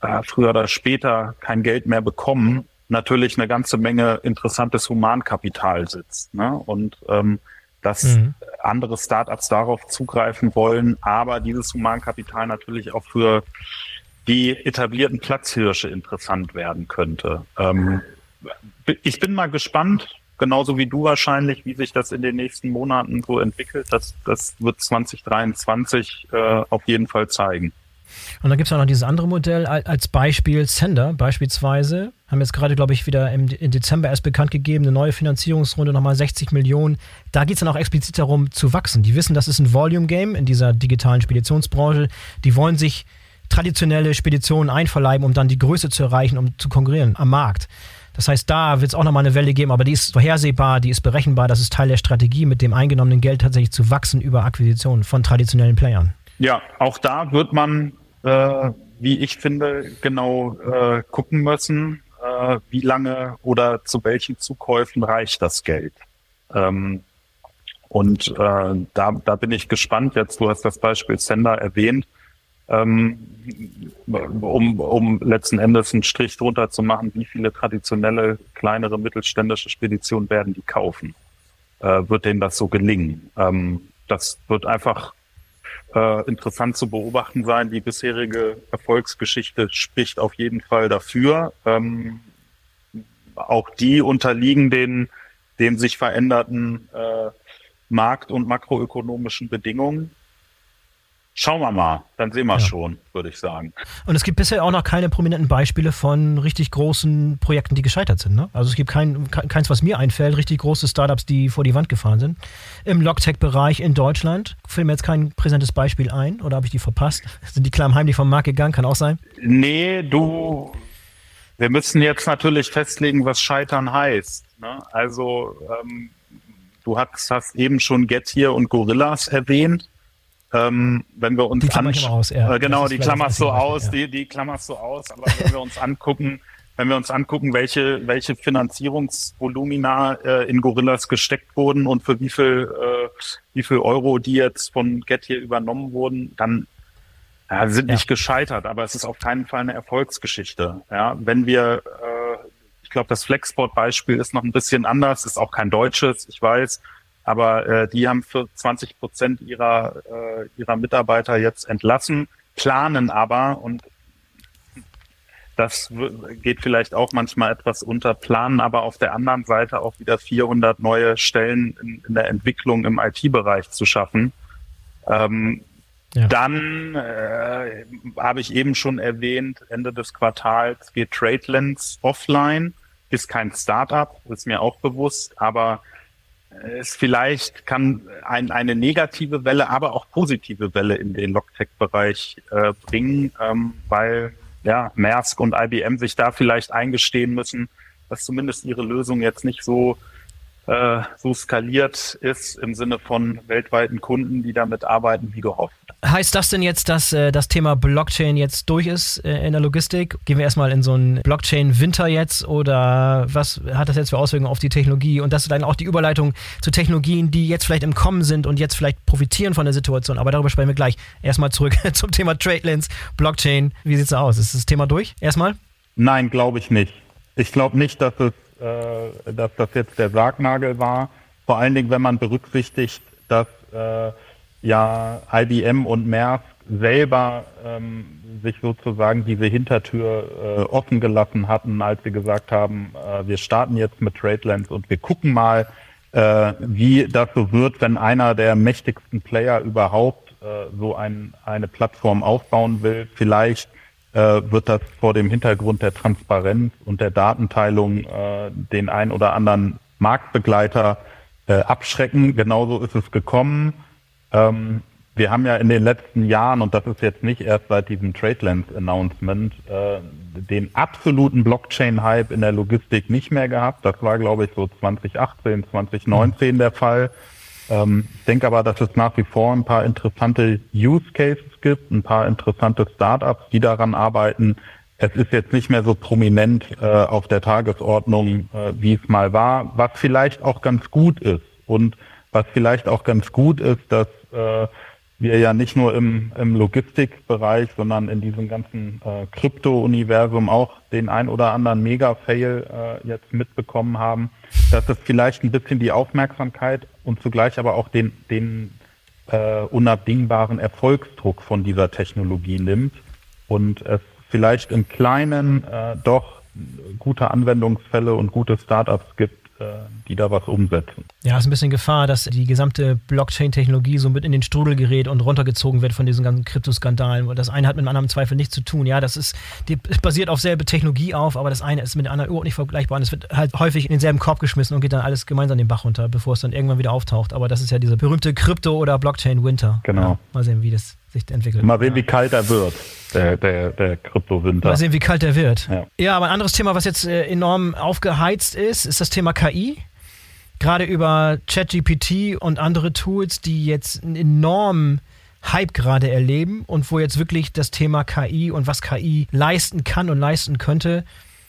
äh, früher oder später kein Geld mehr bekommen, natürlich eine ganze Menge interessantes Humankapital sitzt. Ne? Und ähm, dass mhm. andere Startups darauf zugreifen wollen, aber dieses Humankapital natürlich auch für die etablierten Platzhirsche interessant werden könnte. Ähm, ich bin mal gespannt, genauso wie du wahrscheinlich, wie sich das in den nächsten Monaten so entwickelt. Das, das wird 2023 äh, auf jeden Fall zeigen. Und dann gibt es auch noch dieses andere Modell als Beispiel Sender beispielsweise haben jetzt gerade, glaube ich, wieder im, im Dezember erst bekannt gegeben, eine neue Finanzierungsrunde, nochmal 60 Millionen. Da geht es dann auch explizit darum zu wachsen. Die wissen, das ist ein Volume-Game in dieser digitalen Speditionsbranche. Die wollen sich traditionelle Speditionen einverleiben, um dann die Größe zu erreichen, um zu konkurrieren am Markt. Das heißt, da wird es auch nochmal eine Welle geben, aber die ist vorhersehbar, die ist berechenbar. Das ist Teil der Strategie, mit dem eingenommenen Geld tatsächlich zu wachsen über Akquisitionen von traditionellen Playern. Ja, auch da wird man, äh, wie ich finde, genau äh, gucken müssen, äh, wie lange oder zu welchen Zukäufen reicht das Geld. Ähm, und äh, da, da bin ich gespannt. Jetzt, du hast das Beispiel Sender erwähnt ähm, um, um letzten Endes einen Strich drunter zu machen, wie viele traditionelle, kleinere, mittelständische Speditionen werden die kaufen? Äh, wird denen das so gelingen? Ähm, das wird einfach äh, interessant zu beobachten sein. Die bisherige Erfolgsgeschichte spricht auf jeden Fall dafür. Ähm, auch die unterliegen den, den sich veränderten äh, Markt- und makroökonomischen Bedingungen. Schauen wir mal, dann sehen wir ja. schon, würde ich sagen. Und es gibt bisher auch noch keine prominenten Beispiele von richtig großen Projekten, die gescheitert sind. Ne? Also es gibt kein, keins, was mir einfällt, richtig große Startups, die vor die Wand gefahren sind. Im Logtech-Bereich in Deutschland fällt mir jetzt kein präsentes Beispiel ein oder habe ich die verpasst? [LAUGHS] Sind die klammheimlich vom Markt gegangen? Kann auch sein. Nee, du, wir müssen jetzt natürlich festlegen, was Scheitern heißt. Ne? Also ähm, du hast, hast eben schon Get hier und Gorillas erwähnt ähm, wenn wir uns die Klammer aus, ja. äh, genau, die klammerst so aus, ja. die, die klammerst so aus, aber wenn wir uns angucken, wenn wir uns angucken, welche, welche Finanzierungsvolumina äh, in Gorillas gesteckt wurden und für wie viel, äh, wie viel Euro die jetzt von Get hier übernommen wurden, dann ja, sind ja. nicht gescheitert, aber es ist auf keinen Fall eine Erfolgsgeschichte. Ja, wenn wir, äh, ich glaube, das Flexport-Beispiel ist noch ein bisschen anders, ist auch kein deutsches, ich weiß, aber äh, die haben für 20 Prozent ihrer, äh, ihrer Mitarbeiter jetzt entlassen, planen aber, und das geht vielleicht auch manchmal etwas unter, planen aber auf der anderen Seite auch wieder 400 neue Stellen in, in der Entwicklung im IT-Bereich zu schaffen. Ähm, ja. Dann äh, habe ich eben schon erwähnt, Ende des Quartals geht TradeLens offline, ist kein Startup, ist mir auch bewusst, aber es vielleicht kann ein, eine negative Welle, aber auch positive Welle in den Logtech-Bereich äh, bringen, ähm, weil ja Maersk und IBM sich da vielleicht eingestehen müssen, dass zumindest ihre Lösung jetzt nicht so äh, so skaliert ist im Sinne von weltweiten Kunden, die damit arbeiten, wie gehofft. Heißt das denn jetzt, dass äh, das Thema Blockchain jetzt durch ist äh, in der Logistik? Gehen wir erstmal in so einen Blockchain-Winter jetzt oder was hat das jetzt für Auswirkungen auf die Technologie? Und das ist dann auch die Überleitung zu Technologien, die jetzt vielleicht im Kommen sind und jetzt vielleicht profitieren von der Situation. Aber darüber sprechen wir gleich. Erstmal zurück [LAUGHS] zum Thema TradeLens, Blockchain. Wie sieht es aus? Ist das Thema durch? Erstmal? Nein, glaube ich nicht. Ich glaube nicht, dass es äh, dass das jetzt der Sargnagel war. Vor allen Dingen, wenn man berücksichtigt, dass äh, ja IBM und Maersk selber ähm, sich sozusagen diese Hintertür äh, offen gelassen hatten, als sie gesagt haben, äh, wir starten jetzt mit TradeLens und wir gucken mal, äh, wie das so wird, wenn einer der mächtigsten Player überhaupt äh, so ein, eine Plattform aufbauen will. Vielleicht äh, wird das vor dem Hintergrund der Transparenz und der Datenteilung äh, den ein oder anderen Marktbegleiter äh, abschrecken. Genauso ist es gekommen. Ähm, wir haben ja in den letzten Jahren, und das ist jetzt nicht erst seit diesem TradeLens-Announcement, äh, den absoluten Blockchain-Hype in der Logistik nicht mehr gehabt. Das war, glaube ich, so 2018, 2019 mhm. der Fall. Ähm, ich denke aber, dass es nach wie vor ein paar interessante Use Cases gibt, ein paar interessante Startups, die daran arbeiten. Es ist jetzt nicht mehr so prominent äh, auf der Tagesordnung, äh, wie es mal war, was vielleicht auch ganz gut ist. Und was vielleicht auch ganz gut ist, dass äh, wir ja nicht nur im, im Logistikbereich, sondern in diesem ganzen äh, Krypto-Universum auch den ein oder anderen Mega-Fail äh, jetzt mitbekommen haben, dass es vielleicht ein bisschen die Aufmerksamkeit und zugleich aber auch den, den äh, unabdingbaren Erfolgsdruck von dieser Technologie nimmt und es vielleicht im Kleinen äh, doch gute Anwendungsfälle und gute Startups gibt, die da was umsetzen. Ja, ist ein bisschen Gefahr, dass die gesamte Blockchain-Technologie so mit in den Strudel gerät und runtergezogen wird von diesen ganzen Kryptoskandalen. Das eine hat mit dem anderen im Zweifel nichts zu tun. Ja, das ist, die basiert auf selbe Technologie auf, aber das eine ist mit dem anderen überhaupt nicht vergleichbar. Und es wird halt häufig in denselben Korb geschmissen und geht dann alles gemeinsam den Bach runter, bevor es dann irgendwann wieder auftaucht. Aber das ist ja dieser berühmte Krypto- oder Blockchain-Winter. Genau. Ja, mal sehen, wie das sich entwickelt. Mal sehen, ja. wie kalt er wird, der, der, der Kryptowinter. Mal sehen, wie kalt er wird. Ja. ja, aber ein anderes Thema, was jetzt äh, enorm aufgeheizt ist, ist das Thema KI. Gerade über ChatGPT und andere Tools, die jetzt einen enormen Hype gerade erleben und wo jetzt wirklich das Thema KI und was KI leisten kann und leisten könnte,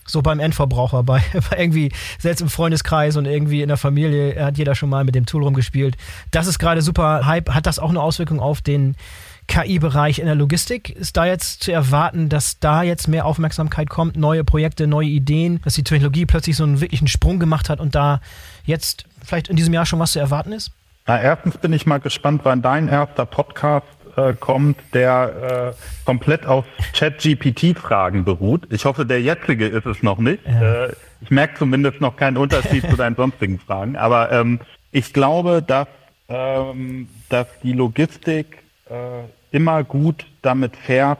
so beim Endverbraucher, bei, [LAUGHS] bei, irgendwie selbst im Freundeskreis und irgendwie in der Familie hat jeder schon mal mit dem Tool rumgespielt. Das ist gerade super Hype. Hat das auch eine Auswirkung auf den KI-Bereich in der Logistik? Ist da jetzt zu erwarten, dass da jetzt mehr Aufmerksamkeit kommt, neue Projekte, neue Ideen, dass die Technologie plötzlich so einen wirklichen Sprung gemacht hat und da jetzt vielleicht in diesem Jahr schon was zu erwarten ist? Na, erstens bin ich mal gespannt, wann dein erster Podcast äh, kommt, der äh, komplett auf Chat-GPT-Fragen beruht. Ich hoffe, der jetzige ist es noch nicht. Ja. Äh, ich merke zumindest noch keinen Unterschied zu deinen sonstigen Fragen. Aber ähm, ich glaube, dass, ähm, dass die Logistik immer gut damit fährt,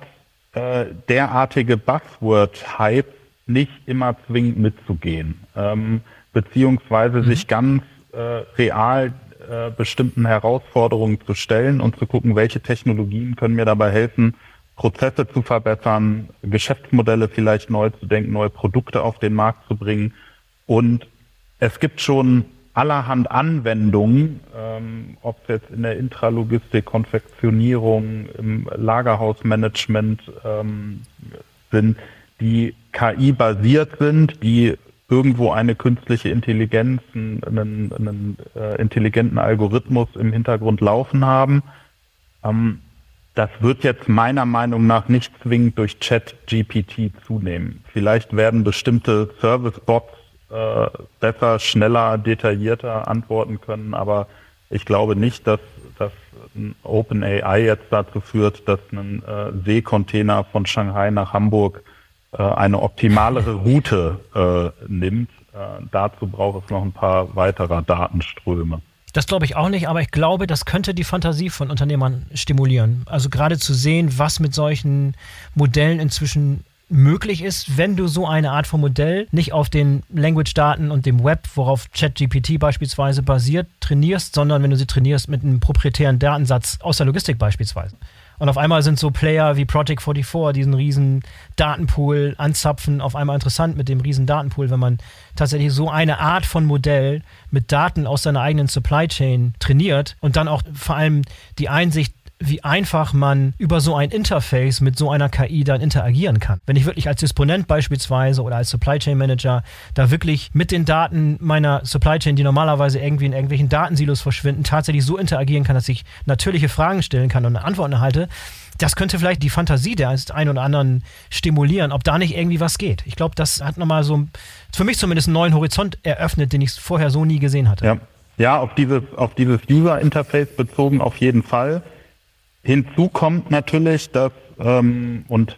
äh, derartige Buzzword-Hype nicht immer zwingend mitzugehen, ähm, beziehungsweise mhm. sich ganz äh, real äh, bestimmten Herausforderungen zu stellen und zu gucken, welche Technologien können mir dabei helfen, Prozesse zu verbessern, Geschäftsmodelle vielleicht neu zu denken, neue Produkte auf den Markt zu bringen. Und es gibt schon allerhand Anwendungen, ähm, ob es jetzt in der Intralogistik, Konfektionierung, im Lagerhausmanagement ähm, sind, die KI-basiert sind, die irgendwo eine künstliche Intelligenz, einen, einen, äh, intelligenten Algorithmus im Hintergrund laufen haben. Ähm, das wird jetzt meiner Meinung nach nicht zwingend durch Chat-GPT zunehmen. Vielleicht werden bestimmte Service-Bots äh, besser, schneller, detaillierter antworten können, aber ich glaube nicht, dass, dass OpenAI jetzt dazu führt, dass ein äh, Seekontainer von Shanghai nach Hamburg äh, eine optimalere Route äh, nimmt. Äh, dazu braucht es noch ein paar weiterer Datenströme. Das glaube ich auch nicht, aber ich glaube, das könnte die Fantasie von Unternehmern stimulieren. Also gerade zu sehen, was mit solchen Modellen inzwischen möglich ist, wenn du so eine Art von Modell nicht auf den Language-Daten und dem Web, worauf ChatGPT beispielsweise basiert, trainierst, sondern wenn du sie trainierst mit einem proprietären Datensatz aus der Logistik beispielsweise. Und auf einmal sind so Player wie Project 44, diesen riesen Datenpool anzapfen, auf einmal interessant mit dem riesen Datenpool, wenn man tatsächlich so eine Art von Modell mit Daten aus seiner eigenen Supply Chain trainiert und dann auch vor allem die Einsicht wie einfach man über so ein Interface mit so einer KI dann interagieren kann. Wenn ich wirklich als Disponent beispielsweise oder als Supply Chain Manager da wirklich mit den Daten meiner Supply Chain, die normalerweise irgendwie in irgendwelchen Datensilos verschwinden, tatsächlich so interagieren kann, dass ich natürliche Fragen stellen kann und Antworten erhalte, das könnte vielleicht die Fantasie der einen oder anderen stimulieren, ob da nicht irgendwie was geht. Ich glaube, das hat nochmal so für mich zumindest einen neuen Horizont eröffnet, den ich vorher so nie gesehen hatte. Ja, ja auf, dieses, auf dieses User-Interface bezogen auf jeden Fall. Hinzu kommt natürlich, dass, ähm, und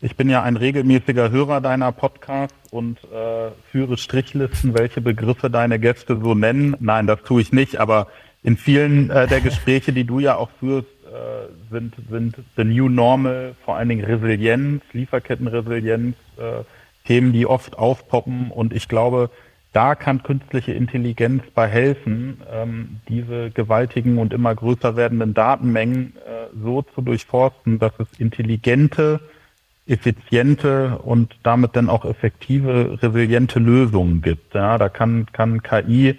ich bin ja ein regelmäßiger Hörer deiner Podcasts und äh, führe Strichlisten, welche Begriffe deine Gäste so nennen. Nein, das tue ich nicht, aber in vielen äh, der Gespräche, die du ja auch führst, äh, sind, sind the new normal, vor allen Dingen Resilienz, Lieferkettenresilienz, äh, Themen, die oft aufpoppen. Und ich glaube, da kann künstliche Intelligenz bei helfen, ähm, diese gewaltigen und immer größer werdenden Datenmengen äh, so zu durchforsten, dass es intelligente, effiziente und damit dann auch effektive, resiliente Lösungen gibt. Ja, da kann, kann KI,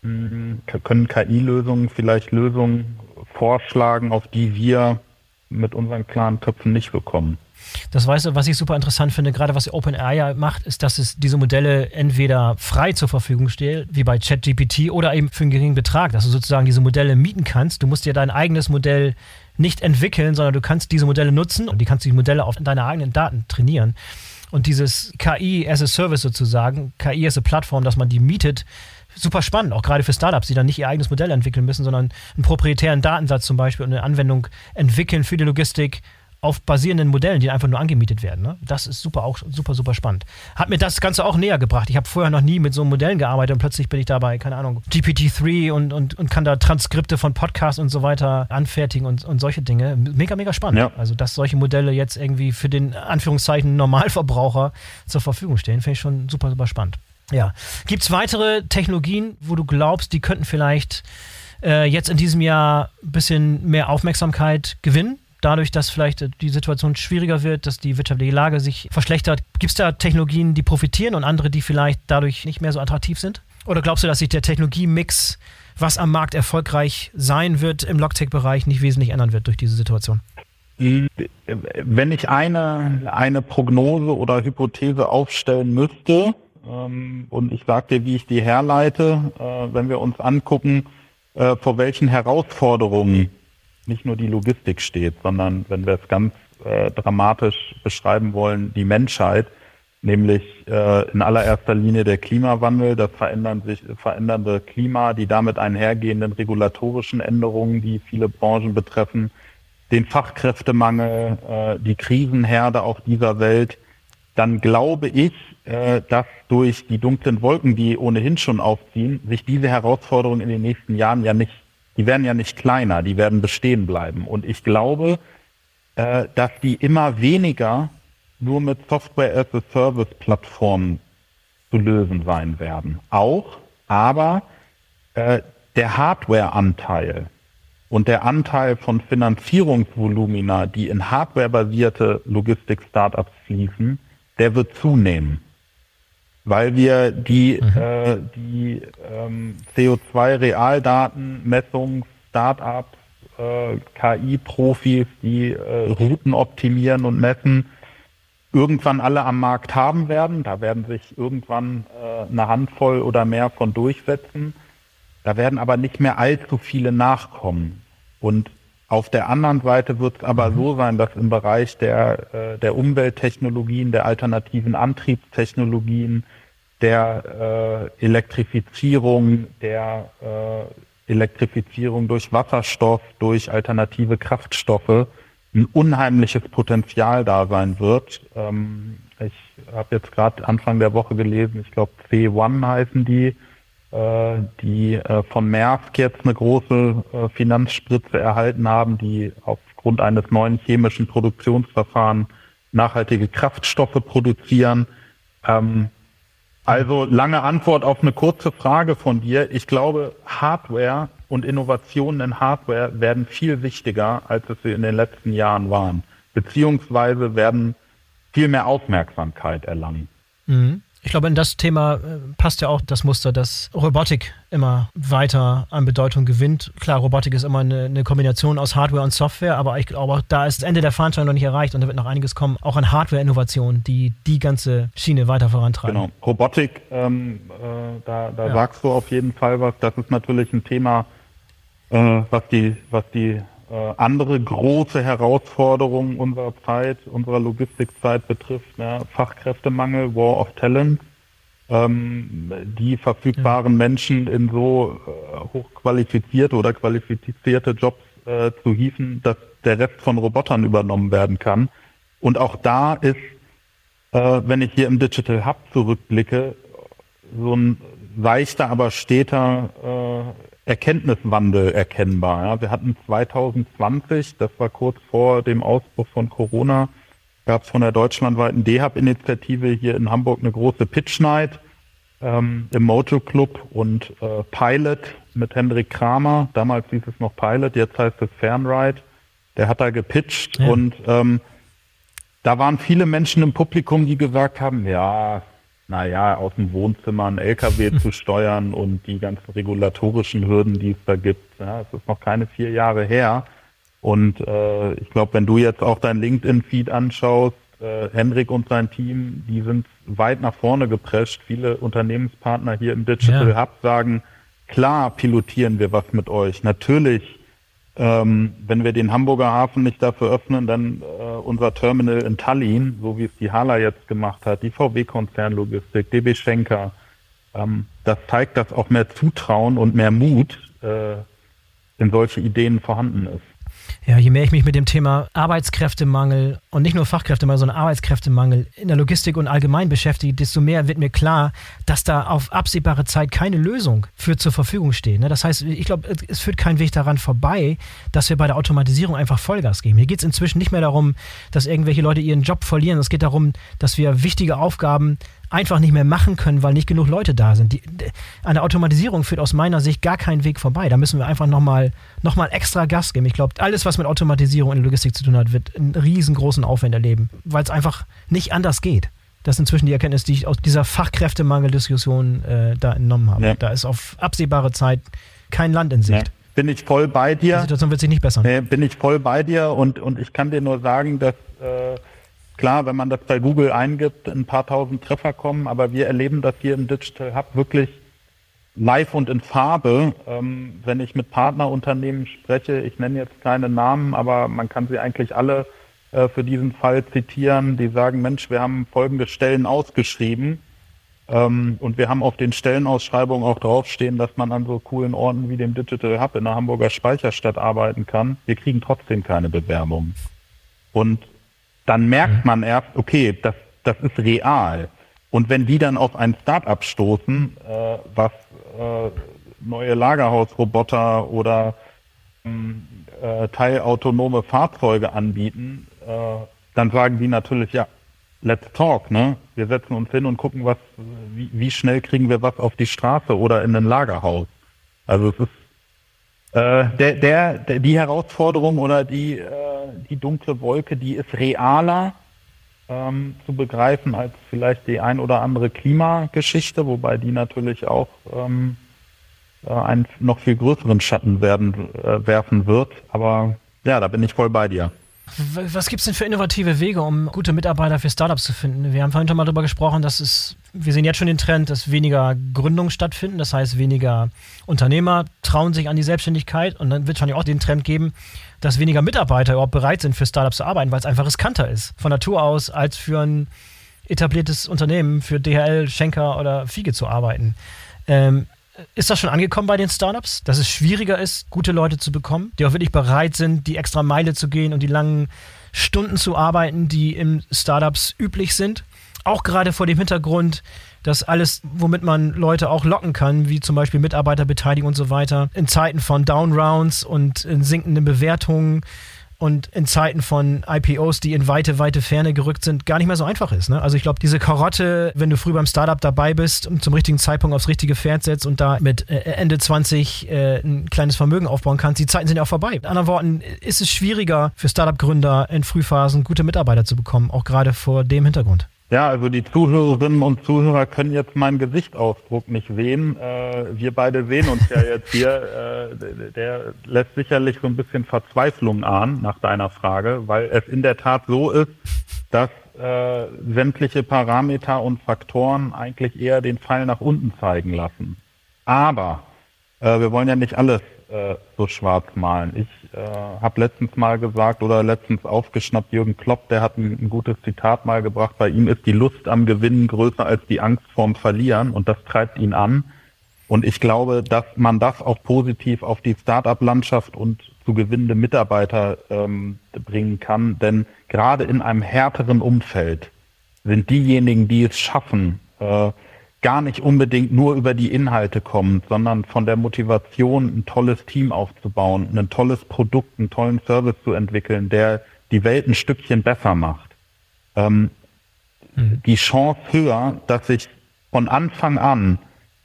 mh, können KI-Lösungen vielleicht Lösungen vorschlagen, auf die wir mit unseren klaren Köpfen nicht bekommen. Das weißt du, was ich super interessant finde, gerade was OpenAI macht, ist, dass es diese Modelle entweder frei zur Verfügung stellt, wie bei ChatGPT, oder eben für einen geringen Betrag, dass du sozusagen diese Modelle mieten kannst. Du musst dir dein eigenes Modell nicht entwickeln, sondern du kannst diese Modelle nutzen und die kannst die Modelle auf deine eigenen Daten trainieren. Und dieses KI as a Service sozusagen, KI as a Plattform, dass man die mietet, super spannend, auch gerade für Startups, die dann nicht ihr eigenes Modell entwickeln müssen, sondern einen proprietären Datensatz zum Beispiel und eine Anwendung entwickeln für die Logistik auf basierenden Modellen, die einfach nur angemietet werden. Ne? Das ist super, auch super, super spannend. Hat mir das Ganze auch näher gebracht. Ich habe vorher noch nie mit so Modellen gearbeitet und plötzlich bin ich dabei, keine Ahnung, GPT-3 und, und, und kann da Transkripte von Podcasts und so weiter anfertigen und, und solche Dinge. Mega, mega spannend. Ja. Also, dass solche Modelle jetzt irgendwie für den Anführungszeichen Normalverbraucher zur Verfügung stehen, finde ich schon super, super spannend. Ja. Gibt es weitere Technologien, wo du glaubst, die könnten vielleicht äh, jetzt in diesem Jahr ein bisschen mehr Aufmerksamkeit gewinnen? Dadurch, dass vielleicht die Situation schwieriger wird, dass die wirtschaftliche Lage sich verschlechtert. Gibt es da Technologien, die profitieren und andere, die vielleicht dadurch nicht mehr so attraktiv sind? Oder glaubst du, dass sich der Technologiemix, was am Markt erfolgreich sein wird, im Logtech-Bereich nicht wesentlich ändern wird durch diese Situation? Wenn ich eine, eine Prognose oder Hypothese aufstellen müsste, ähm, und ich sage dir, wie ich die herleite, äh, wenn wir uns angucken, äh, vor welchen Herausforderungen nicht nur die Logistik steht, sondern wenn wir es ganz äh, dramatisch beschreiben wollen, die Menschheit, nämlich äh, in allererster Linie der Klimawandel, das verändern sich, verändernde Klima, die damit einhergehenden regulatorischen Änderungen, die viele Branchen betreffen, den Fachkräftemangel, äh, die Krisenherde auf dieser Welt, dann glaube ich, äh, dass durch die dunklen Wolken, die ohnehin schon aufziehen, sich diese Herausforderungen in den nächsten Jahren ja nicht, die werden ja nicht kleiner, die werden bestehen bleiben. Und ich glaube, äh, dass die immer weniger nur mit Software as a Service Plattformen zu lösen sein werden. Auch, aber äh, der Hardware-Anteil und der Anteil von Finanzierungsvolumina, die in hardwarebasierte Logistik-Startups fließen, der wird zunehmen, weil wir die, mhm. äh, die ähm, CO2-Realdaten, Startups, äh, KI-Profis, die äh, Routen optimieren und messen, irgendwann alle am Markt haben werden. Da werden sich irgendwann äh, eine Handvoll oder mehr von durchsetzen. Da werden aber nicht mehr allzu viele nachkommen. Und auf der anderen Seite wird es aber mhm. so sein, dass im Bereich der, äh, der Umwelttechnologien, der alternativen Antriebstechnologien, der äh, Elektrifizierung, der äh, Elektrifizierung durch Wasserstoff, durch alternative Kraftstoffe ein unheimliches Potenzial da sein wird. Ähm, ich habe jetzt gerade Anfang der Woche gelesen, ich glaube C1 heißen die, die äh, von Maersk jetzt eine große äh, Finanzspritze erhalten haben, die aufgrund eines neuen chemischen Produktionsverfahrens nachhaltige Kraftstoffe produzieren. Ähm, also lange Antwort auf eine kurze Frage von dir. Ich glaube, Hardware und Innovationen in Hardware werden viel wichtiger, als es sie in den letzten Jahren waren, beziehungsweise werden viel mehr Aufmerksamkeit erlangen. Mhm. Ich glaube, in das Thema äh, passt ja auch das Muster, dass Robotik immer weiter an Bedeutung gewinnt. Klar, Robotik ist immer eine, eine Kombination aus Hardware und Software, aber ich glaube, da ist das Ende der Fahnenstange noch nicht erreicht und da wird noch einiges kommen, auch an Hardware-Innovationen, die die ganze Schiene weiter vorantreiben. Genau, Robotik, ähm, äh, da, da ja. sagst du auf jeden Fall was. Das ist natürlich ein Thema, äh, was die, was die andere große Herausforderungen unserer Zeit, unserer Logistikzeit betrifft, ne? Fachkräftemangel, War of Talent, ähm, die verfügbaren ja. Menschen in so äh, hochqualifizierte oder qualifizierte Jobs äh, zu hieven, dass der Rest von Robotern übernommen werden kann. Und auch da ist, äh, wenn ich hier im Digital Hub zurückblicke, so ein leichter, aber steter äh, Erkenntniswandel erkennbar. Ja. Wir hatten 2020, das war kurz vor dem Ausbruch von Corona, gab es von der deutschlandweiten DHub-Initiative hier in Hamburg eine große Pitch Night ähm, im Mojo Club und äh, Pilot mit Hendrik Kramer. Damals hieß es noch Pilot, jetzt heißt es Fernride. Der hat da gepitcht ja. und ähm, da waren viele Menschen im Publikum, die gesagt haben, ja, naja, aus dem Wohnzimmer ein LKW [LAUGHS] zu steuern und die ganzen regulatorischen Hürden, die es da gibt. Ja, es ist noch keine vier Jahre her. Und äh, ich glaube, wenn du jetzt auch dein LinkedIn-Feed anschaust, äh, Henrik und sein Team, die sind weit nach vorne geprescht. Viele Unternehmenspartner hier im Digital ja. Hub sagen, klar pilotieren wir was mit euch. Natürlich ähm, wenn wir den Hamburger Hafen nicht dafür öffnen, dann äh, unser Terminal in Tallinn, so wie es die Hala jetzt gemacht hat, die VW-Konzernlogistik, DB Schenker, ähm, das zeigt, dass auch mehr Zutrauen und mehr Mut äh, in solche Ideen vorhanden ist. Ja, je mehr ich mich mit dem Thema Arbeitskräftemangel und nicht nur Fachkräftemangel, sondern Arbeitskräftemangel in der Logistik und allgemein beschäftige, desto mehr wird mir klar, dass da auf absehbare Zeit keine Lösung für zur Verfügung steht. Ne? Das heißt, ich glaube, es führt kein Weg daran vorbei, dass wir bei der Automatisierung einfach Vollgas geben. Hier geht es inzwischen nicht mehr darum, dass irgendwelche Leute ihren Job verlieren. Es geht darum, dass wir wichtige Aufgaben einfach nicht mehr machen können, weil nicht genug Leute da sind. Die, an der Automatisierung führt aus meiner Sicht gar keinen Weg vorbei. Da müssen wir einfach nochmal noch mal extra Gas geben. Ich glaube, alles, was mit Automatisierung in der Logistik zu tun hat, wird einen riesengroßen Aufwand erleben, weil es einfach nicht anders geht. Das ist inzwischen die Erkenntnis, die ich aus dieser Fachkräftemangeldiskussion äh, da entnommen habe. Ja. Da ist auf absehbare Zeit kein Land in Sicht. Ja. Bin ich voll bei dir. Die Situation wird sich nicht bessern. Nee, bin ich voll bei dir und, und ich kann dir nur sagen, dass äh, Klar, wenn man das bei Google eingibt, ein paar tausend Treffer kommen, aber wir erleben das hier im Digital Hub wirklich live und in Farbe. Ähm, wenn ich mit Partnerunternehmen spreche, ich nenne jetzt keine Namen, aber man kann sie eigentlich alle äh, für diesen Fall zitieren, die sagen, Mensch, wir haben folgende Stellen ausgeschrieben. Ähm, und wir haben auf den Stellenausschreibungen auch draufstehen, dass man an so coolen Orten wie dem Digital Hub in der Hamburger Speicherstadt arbeiten kann. Wir kriegen trotzdem keine Bewerbung. Und dann merkt mhm. man erst, okay, das, das ist real. Und wenn die dann auf ein Startup stoßen, äh, was äh, neue Lagerhausroboter oder äh, teilautonome Fahrzeuge anbieten, äh, dann sagen die natürlich, ja, let's talk, ne? Wir setzen uns hin und gucken, was, wie, wie schnell kriegen wir was auf die Straße oder in ein Lagerhaus. Also es ist äh, der, der, die Herausforderung oder die äh, die dunkle Wolke, die ist realer ähm, zu begreifen als vielleicht die ein oder andere Klimageschichte, wobei die natürlich auch ähm, äh, einen noch viel größeren Schatten werden, äh, werfen wird. Aber ja, da bin ich voll bei dir. Was gibt es denn für innovative Wege, um gute Mitarbeiter für Startups zu finden? Wir haben vorhin schon mal darüber gesprochen, dass es, wir sehen jetzt schon den Trend, dass weniger Gründungen stattfinden. Das heißt, weniger Unternehmer trauen sich an die Selbstständigkeit und dann wird es wahrscheinlich auch den Trend geben, dass weniger Mitarbeiter überhaupt bereit sind, für Startups zu arbeiten, weil es einfach riskanter ist, von Natur aus, als für ein etabliertes Unternehmen, für DHL, Schenker oder Fiege zu arbeiten. Ähm, ist das schon angekommen bei den Startups, dass es schwieriger ist, gute Leute zu bekommen, die auch wirklich bereit sind, die extra Meile zu gehen und die langen Stunden zu arbeiten, die in Startups üblich sind? Auch gerade vor dem Hintergrund, dass alles, womit man Leute auch locken kann, wie zum Beispiel Mitarbeiterbeteiligung und so weiter, in Zeiten von Downrounds und in sinkenden Bewertungen und in Zeiten von IPOs, die in weite, weite Ferne gerückt sind, gar nicht mehr so einfach ist. Ne? Also ich glaube, diese Karotte, wenn du früh beim Startup dabei bist und zum richtigen Zeitpunkt aufs richtige Pferd setzt und da mit äh, Ende 20 äh, ein kleines Vermögen aufbauen kannst, die Zeiten sind ja auch vorbei. Mit anderen Worten, ist es schwieriger für Startup-Gründer in Frühphasen gute Mitarbeiter zu bekommen, auch gerade vor dem Hintergrund. Ja, also die Zuhörerinnen und Zuhörer können jetzt meinen Gesichtsausdruck nicht sehen. Äh, wir beide sehen uns ja jetzt hier. Äh, der lässt sicherlich so ein bisschen Verzweiflung ahnen nach deiner Frage, weil es in der Tat so ist, dass äh, sämtliche Parameter und Faktoren eigentlich eher den Pfeil nach unten zeigen lassen. Aber äh, wir wollen ja nicht alles äh, so schwarz malen. Ich äh, habe letztens mal gesagt oder letztens aufgeschnappt, Jürgen Klopp, der hat ein, ein, gutes Zitat mal gebracht, bei ihm ist die Lust am Gewinnen größer als die Angst vorm Verlieren und das treibt ihn an. Und ich glaube, dass man das auch positiv auf die Start-up-Landschaft und zu gewinnende Mitarbeiter ähm, bringen kann. Denn gerade in einem härteren Umfeld sind diejenigen, die es schaffen, äh, gar nicht unbedingt nur über die Inhalte kommt, sondern von der Motivation, ein tolles Team aufzubauen, ein tolles Produkt, einen tollen Service zu entwickeln, der die Welt ein Stückchen besser macht. Ähm, mhm. Die Chance höher, dass sich von Anfang an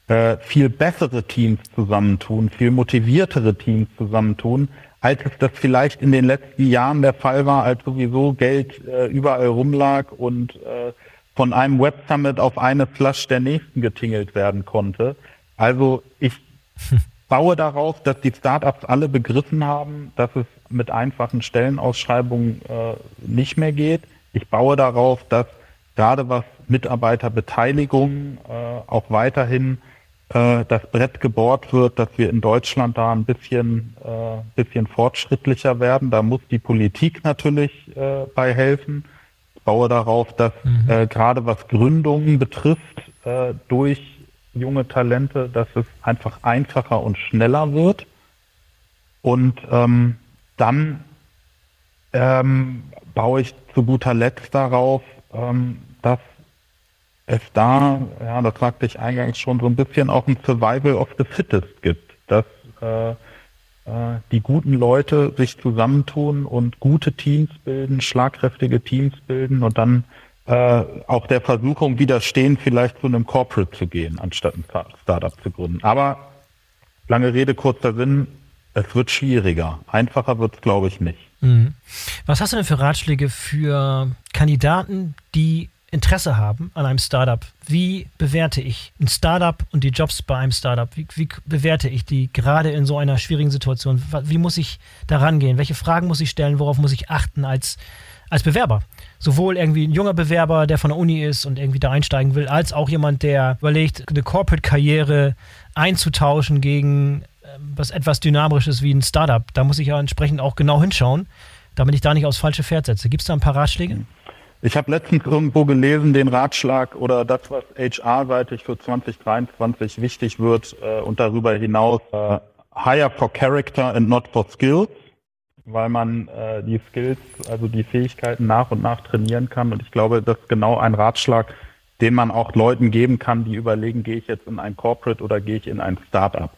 äh, viel bessere Teams zusammentun, viel motiviertere Teams zusammentun, als es das vielleicht in den letzten Jahren der Fall war, als sowieso Geld äh, überall rumlag und äh, von einem Web Summit auf eine Flash der nächsten getingelt werden konnte. Also ich [LAUGHS] baue darauf, dass die Startups alle begriffen haben, dass es mit einfachen Stellenausschreibungen äh, nicht mehr geht. Ich baue darauf, dass gerade was Mitarbeiterbeteiligung äh, auch weiterhin äh, das Brett gebohrt wird, dass wir in Deutschland da ein bisschen, äh, bisschen fortschrittlicher werden. Da muss die Politik natürlich äh, bei helfen baue darauf, dass mhm. äh, gerade was Gründungen betrifft, äh, durch junge Talente, dass es einfach einfacher und schneller wird. Und ähm, dann ähm, baue ich zu guter Letzt darauf, ähm, dass es da, ja, das sagte ich eingangs schon, so ein bisschen auch ein Survival of the Fittest gibt, dass äh, die guten Leute sich zusammentun und gute Teams bilden, schlagkräftige Teams bilden und dann äh, auch der Versuchung widerstehen, vielleicht zu einem Corporate zu gehen, anstatt ein Startup zu gründen. Aber lange Rede, kurzer Sinn, es wird schwieriger. Einfacher wird es, glaube ich, nicht. Mhm. Was hast du denn für Ratschläge für Kandidaten, die Interesse haben an einem Startup? Wie bewerte ich ein Startup und die Jobs bei einem Startup? Wie, wie bewerte ich die gerade in so einer schwierigen Situation? Wie muss ich da rangehen? Welche Fragen muss ich stellen? Worauf muss ich achten als, als Bewerber? Sowohl irgendwie ein junger Bewerber, der von der Uni ist und irgendwie da einsteigen will, als auch jemand, der überlegt, eine Corporate-Karriere einzutauschen gegen ähm, was etwas Dynamisches wie ein Startup. Da muss ich ja entsprechend auch genau hinschauen, damit ich da nicht aufs falsche Pferd setze. Gibt es da ein paar Ratschläge? Ich habe letztens irgendwo gelesen, den Ratschlag oder das, was HR-seitig für 2023 wichtig wird äh, und darüber hinaus äh, hire for character and not for skills, weil man äh, die Skills, also die Fähigkeiten nach und nach trainieren kann. Und ich glaube, das ist genau ein Ratschlag, den man auch Leuten geben kann, die überlegen, gehe ich jetzt in ein Corporate oder gehe ich in ein Startup.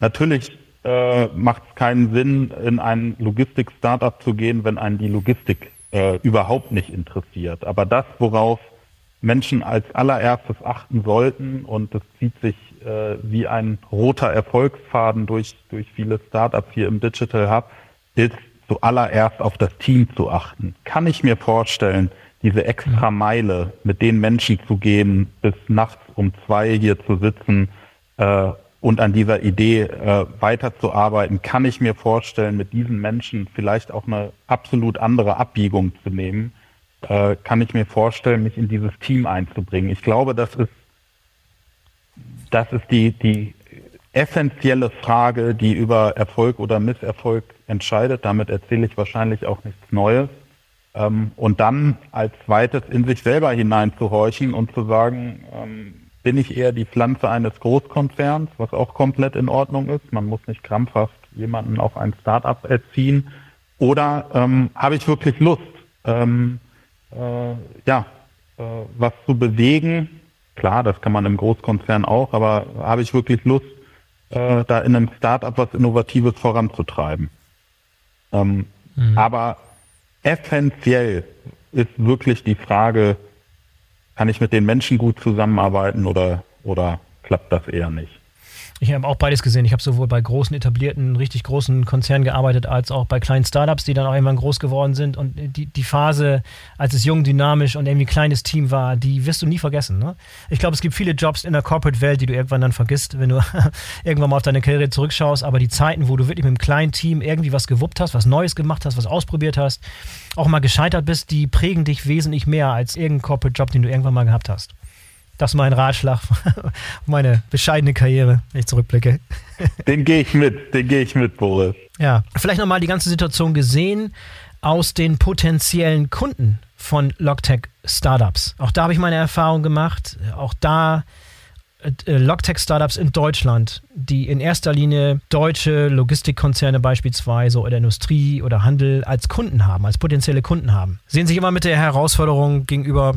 Natürlich äh, macht es keinen Sinn, in ein Logistik-Startup zu gehen, wenn einen die Logistik äh, überhaupt nicht interessiert. Aber das, worauf Menschen als allererstes achten sollten, und das zieht sich äh, wie ein roter Erfolgsfaden durch, durch viele Startups hier im Digital Hub, ist zuallererst auf das Team zu achten. Kann ich mir vorstellen, diese extra Meile mit den Menschen zu gehen, bis nachts um zwei hier zu sitzen äh, und an dieser Idee äh, weiterzuarbeiten, kann ich mir vorstellen, mit diesen Menschen vielleicht auch eine absolut andere Abbiegung zu nehmen, äh, kann ich mir vorstellen, mich in dieses Team einzubringen. Ich glaube, das ist, das ist die, die essentielle Frage, die über Erfolg oder Misserfolg entscheidet. Damit erzähle ich wahrscheinlich auch nichts Neues. Ähm, und dann als zweites in sich selber hineinzuhorchen und zu sagen, ähm, bin ich eher die Pflanze eines Großkonzerns, was auch komplett in Ordnung ist. Man muss nicht krampfhaft jemanden auf ein Startup erziehen. Oder ähm, habe ich wirklich Lust, ähm, äh, ja, äh, was zu bewegen? Klar, das kann man im Großkonzern auch, aber habe ich wirklich Lust, äh, da in einem Startup was Innovatives voranzutreiben? Ähm, mhm. Aber essentiell ist wirklich die Frage, kann ich mit den Menschen gut zusammenarbeiten oder, oder klappt das eher nicht? Ich habe auch beides gesehen. Ich habe sowohl bei großen, etablierten, richtig großen Konzernen gearbeitet, als auch bei kleinen Startups, die dann auch irgendwann groß geworden sind. Und die, die Phase, als es jung, dynamisch und irgendwie ein kleines Team war, die wirst du nie vergessen. Ne? Ich glaube, es gibt viele Jobs in der Corporate-Welt, die du irgendwann dann vergisst, wenn du [LAUGHS] irgendwann mal auf deine Karriere zurückschaust. Aber die Zeiten, wo du wirklich mit einem kleinen Team irgendwie was gewuppt hast, was Neues gemacht hast, was ausprobiert hast, auch mal gescheitert bist, die prägen dich wesentlich mehr als irgendein Corporate-Job, den du irgendwann mal gehabt hast. Das ist mein Ratschlag, [LAUGHS] meine bescheidene Karriere, wenn ich zurückblicke. [LAUGHS] Den gehe ich mit, den gehe ich mit, Boris. Ja, vielleicht nochmal die ganze Situation gesehen aus den potenziellen Kunden von Logtech Startups. Auch da habe ich meine Erfahrung gemacht. Auch da äh, Logtech Startups in Deutschland, die in erster Linie deutsche Logistikkonzerne beispielsweise oder Industrie oder Handel als Kunden haben, als potenzielle Kunden haben, sehen sich immer mit der Herausforderung gegenüber,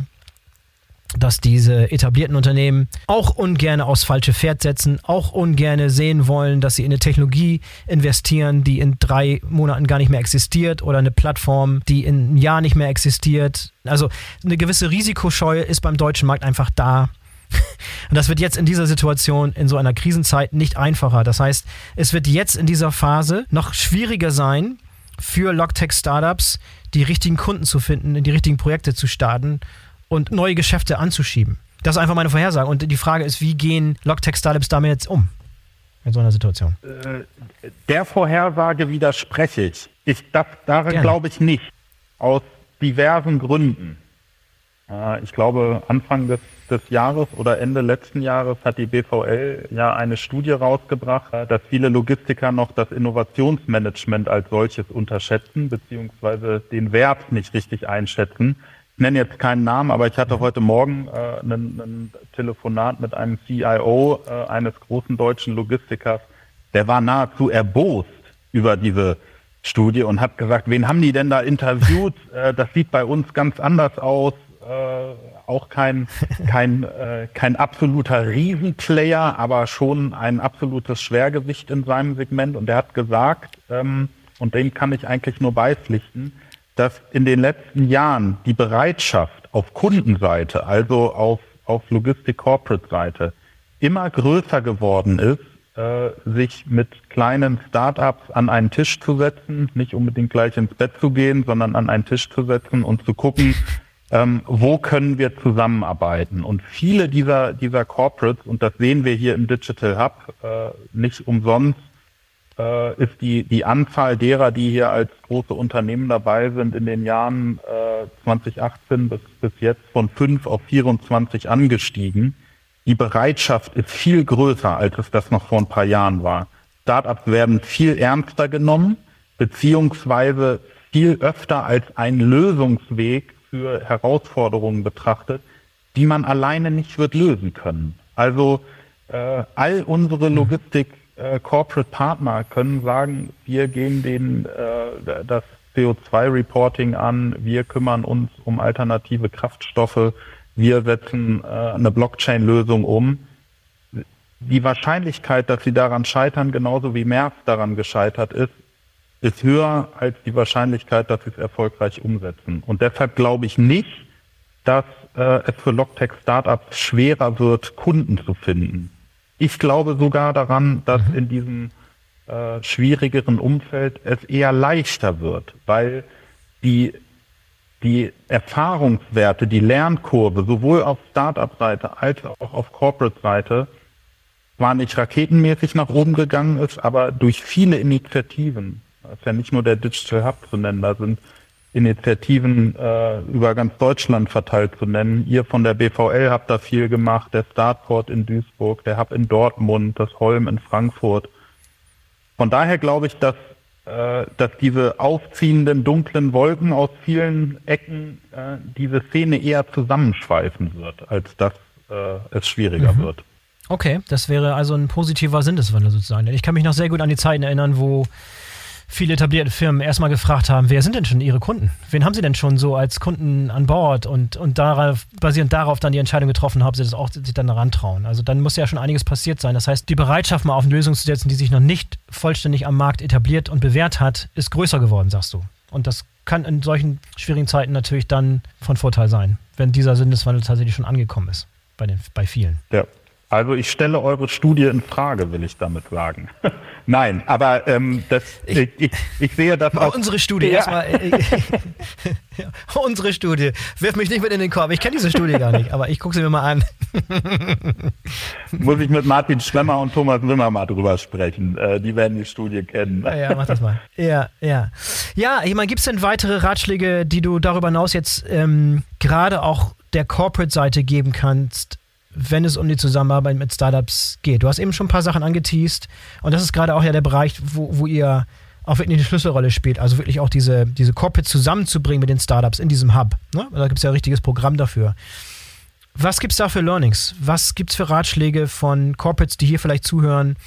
dass diese etablierten Unternehmen auch ungern aufs falsche Pferd setzen, auch ungern sehen wollen, dass sie in eine Technologie investieren, die in drei Monaten gar nicht mehr existiert oder eine Plattform, die in einem Jahr nicht mehr existiert. Also eine gewisse Risikoscheue ist beim deutschen Markt einfach da. [LAUGHS] Und das wird jetzt in dieser Situation, in so einer Krisenzeit, nicht einfacher. Das heißt, es wird jetzt in dieser Phase noch schwieriger sein, für Logtech-Startups die richtigen Kunden zu finden, in die richtigen Projekte zu starten und neue Geschäfte anzuschieben. Das ist einfach meine Vorhersage. Und die Frage ist, wie gehen Logtech-Startups damit jetzt um? In so einer Situation. Äh, der Vorhersage widerspreche ich. ich das, daran glaube ich nicht. Aus diversen Gründen. Ich glaube, Anfang des, des Jahres oder Ende letzten Jahres hat die BVL ja eine Studie rausgebracht, äh, dass viele Logistiker noch das Innovationsmanagement als solches unterschätzen, beziehungsweise den Wert nicht richtig einschätzen nenne jetzt keinen Namen, aber ich hatte heute Morgen äh, ein, Telefonat mit einem CIO äh, eines großen deutschen Logistikers, der war nahezu erbost über diese Studie und habe gesagt, wen haben die denn da interviewt? [LAUGHS] äh, das sieht bei uns ganz anders aus. Äh, auch kein, kein, äh, kein absoluter Riesenplayer, aber schon ein absolutes Schwergewicht in seinem Segment. Und er hat gesagt, ähm, und dem kann ich eigentlich nur beipflichten, dass in den letzten Jahren die Bereitschaft auf Kundenseite, also auf, auf Logistik-Corporate-Seite, immer größer geworden ist, äh, sich mit kleinen Startups an einen Tisch zu setzen, nicht unbedingt gleich ins Bett zu gehen, sondern an einen Tisch zu setzen und zu gucken, ähm, wo können wir zusammenarbeiten. Und viele dieser, dieser Corporates, und das sehen wir hier im Digital Hub, äh, nicht umsonst äh, ist die, die Anzahl derer, die hier als große Unternehmen dabei sind, in den Jahren äh, 2018 bis, bis jetzt von 5 auf 24 angestiegen. Die Bereitschaft ist viel größer, als es das noch vor ein paar Jahren war. Startups werden viel ernster genommen, beziehungsweise viel öfter als ein Lösungsweg für Herausforderungen betrachtet, die man alleine nicht wird lösen können. Also äh, all unsere Logistik äh, Corporate Partner können sagen, wir gehen den äh, das CO2-Reporting an, wir kümmern uns um alternative Kraftstoffe, wir setzen äh, eine Blockchain-Lösung um. Die Wahrscheinlichkeit, dass sie daran scheitern, genauso wie Merz daran gescheitert ist, ist höher als die Wahrscheinlichkeit, dass sie es erfolgreich umsetzen. Und deshalb glaube ich nicht, dass äh, es für Logtech-Startups schwerer wird, Kunden zu finden. Ich glaube sogar daran, dass mhm. in diesem äh, schwierigeren Umfeld es eher leichter wird, weil die, die Erfahrungswerte, die Lernkurve sowohl auf Startup-Seite als auch auf Corporate-Seite zwar nicht raketenmäßig nach oben gegangen ist, aber durch viele Initiativen, das ist ja nicht nur der Digital Hub zu nennen, da sind Initiativen äh, über ganz Deutschland verteilt zu nennen. Ihr von der BVL habt da viel gemacht, der Startport in Duisburg, der Hub in Dortmund, das Holm in Frankfurt. Von daher glaube ich, dass, äh, dass diese aufziehenden dunklen Wolken aus vielen Ecken äh, diese Szene eher zusammenschweifen wird, als dass äh, es schwieriger mhm. wird. Okay, das wäre also ein positiver Sinneswandel sozusagen. Ich kann mich noch sehr gut an die Zeiten erinnern, wo viele etablierte Firmen erstmal gefragt haben, wer sind denn schon ihre Kunden? Wen haben sie denn schon so als Kunden an Bord und, und darauf, basierend darauf dann die Entscheidung getroffen haben, sie das auch sich dann daran trauen. Also dann muss ja schon einiges passiert sein. Das heißt, die Bereitschaft mal auf eine Lösung zu setzen, die sich noch nicht vollständig am Markt etabliert und bewährt hat, ist größer geworden, sagst du. Und das kann in solchen schwierigen Zeiten natürlich dann von Vorteil sein, wenn dieser Sinneswandel tatsächlich schon angekommen ist bei, den, bei vielen. Ja. Also ich stelle eure Studie in Frage, will ich damit sagen. [LAUGHS] Nein, aber ähm, das, ich, ich, ich sehe das auch. Unsere Studie ja. erstmal. Äh, [LAUGHS] unsere Studie. Wirf mich nicht mit in den Korb. Ich kenne diese Studie gar nicht, aber ich gucke sie mir mal an. Muss ich mit Martin Schlemmer und Thomas Wimmer mal drüber sprechen. Äh, die werden die Studie kennen. Ja, ja, mach das mal. Ja, ja. Ja, ich meine, gibt es denn weitere Ratschläge, die du darüber hinaus jetzt ähm, gerade auch der Corporate-Seite geben kannst, wenn es um die Zusammenarbeit mit Startups geht. Du hast eben schon ein paar Sachen angeteased und das ist gerade auch ja der Bereich, wo, wo ihr auch wirklich eine Schlüsselrolle spielt. Also wirklich auch diese, diese Corporates zusammenzubringen mit den Startups in diesem Hub. Ne? Da gibt es ja ein richtiges Programm dafür. Was gibt es da für Learnings? Was gibt es für Ratschläge von Corporates, die hier vielleicht zuhören,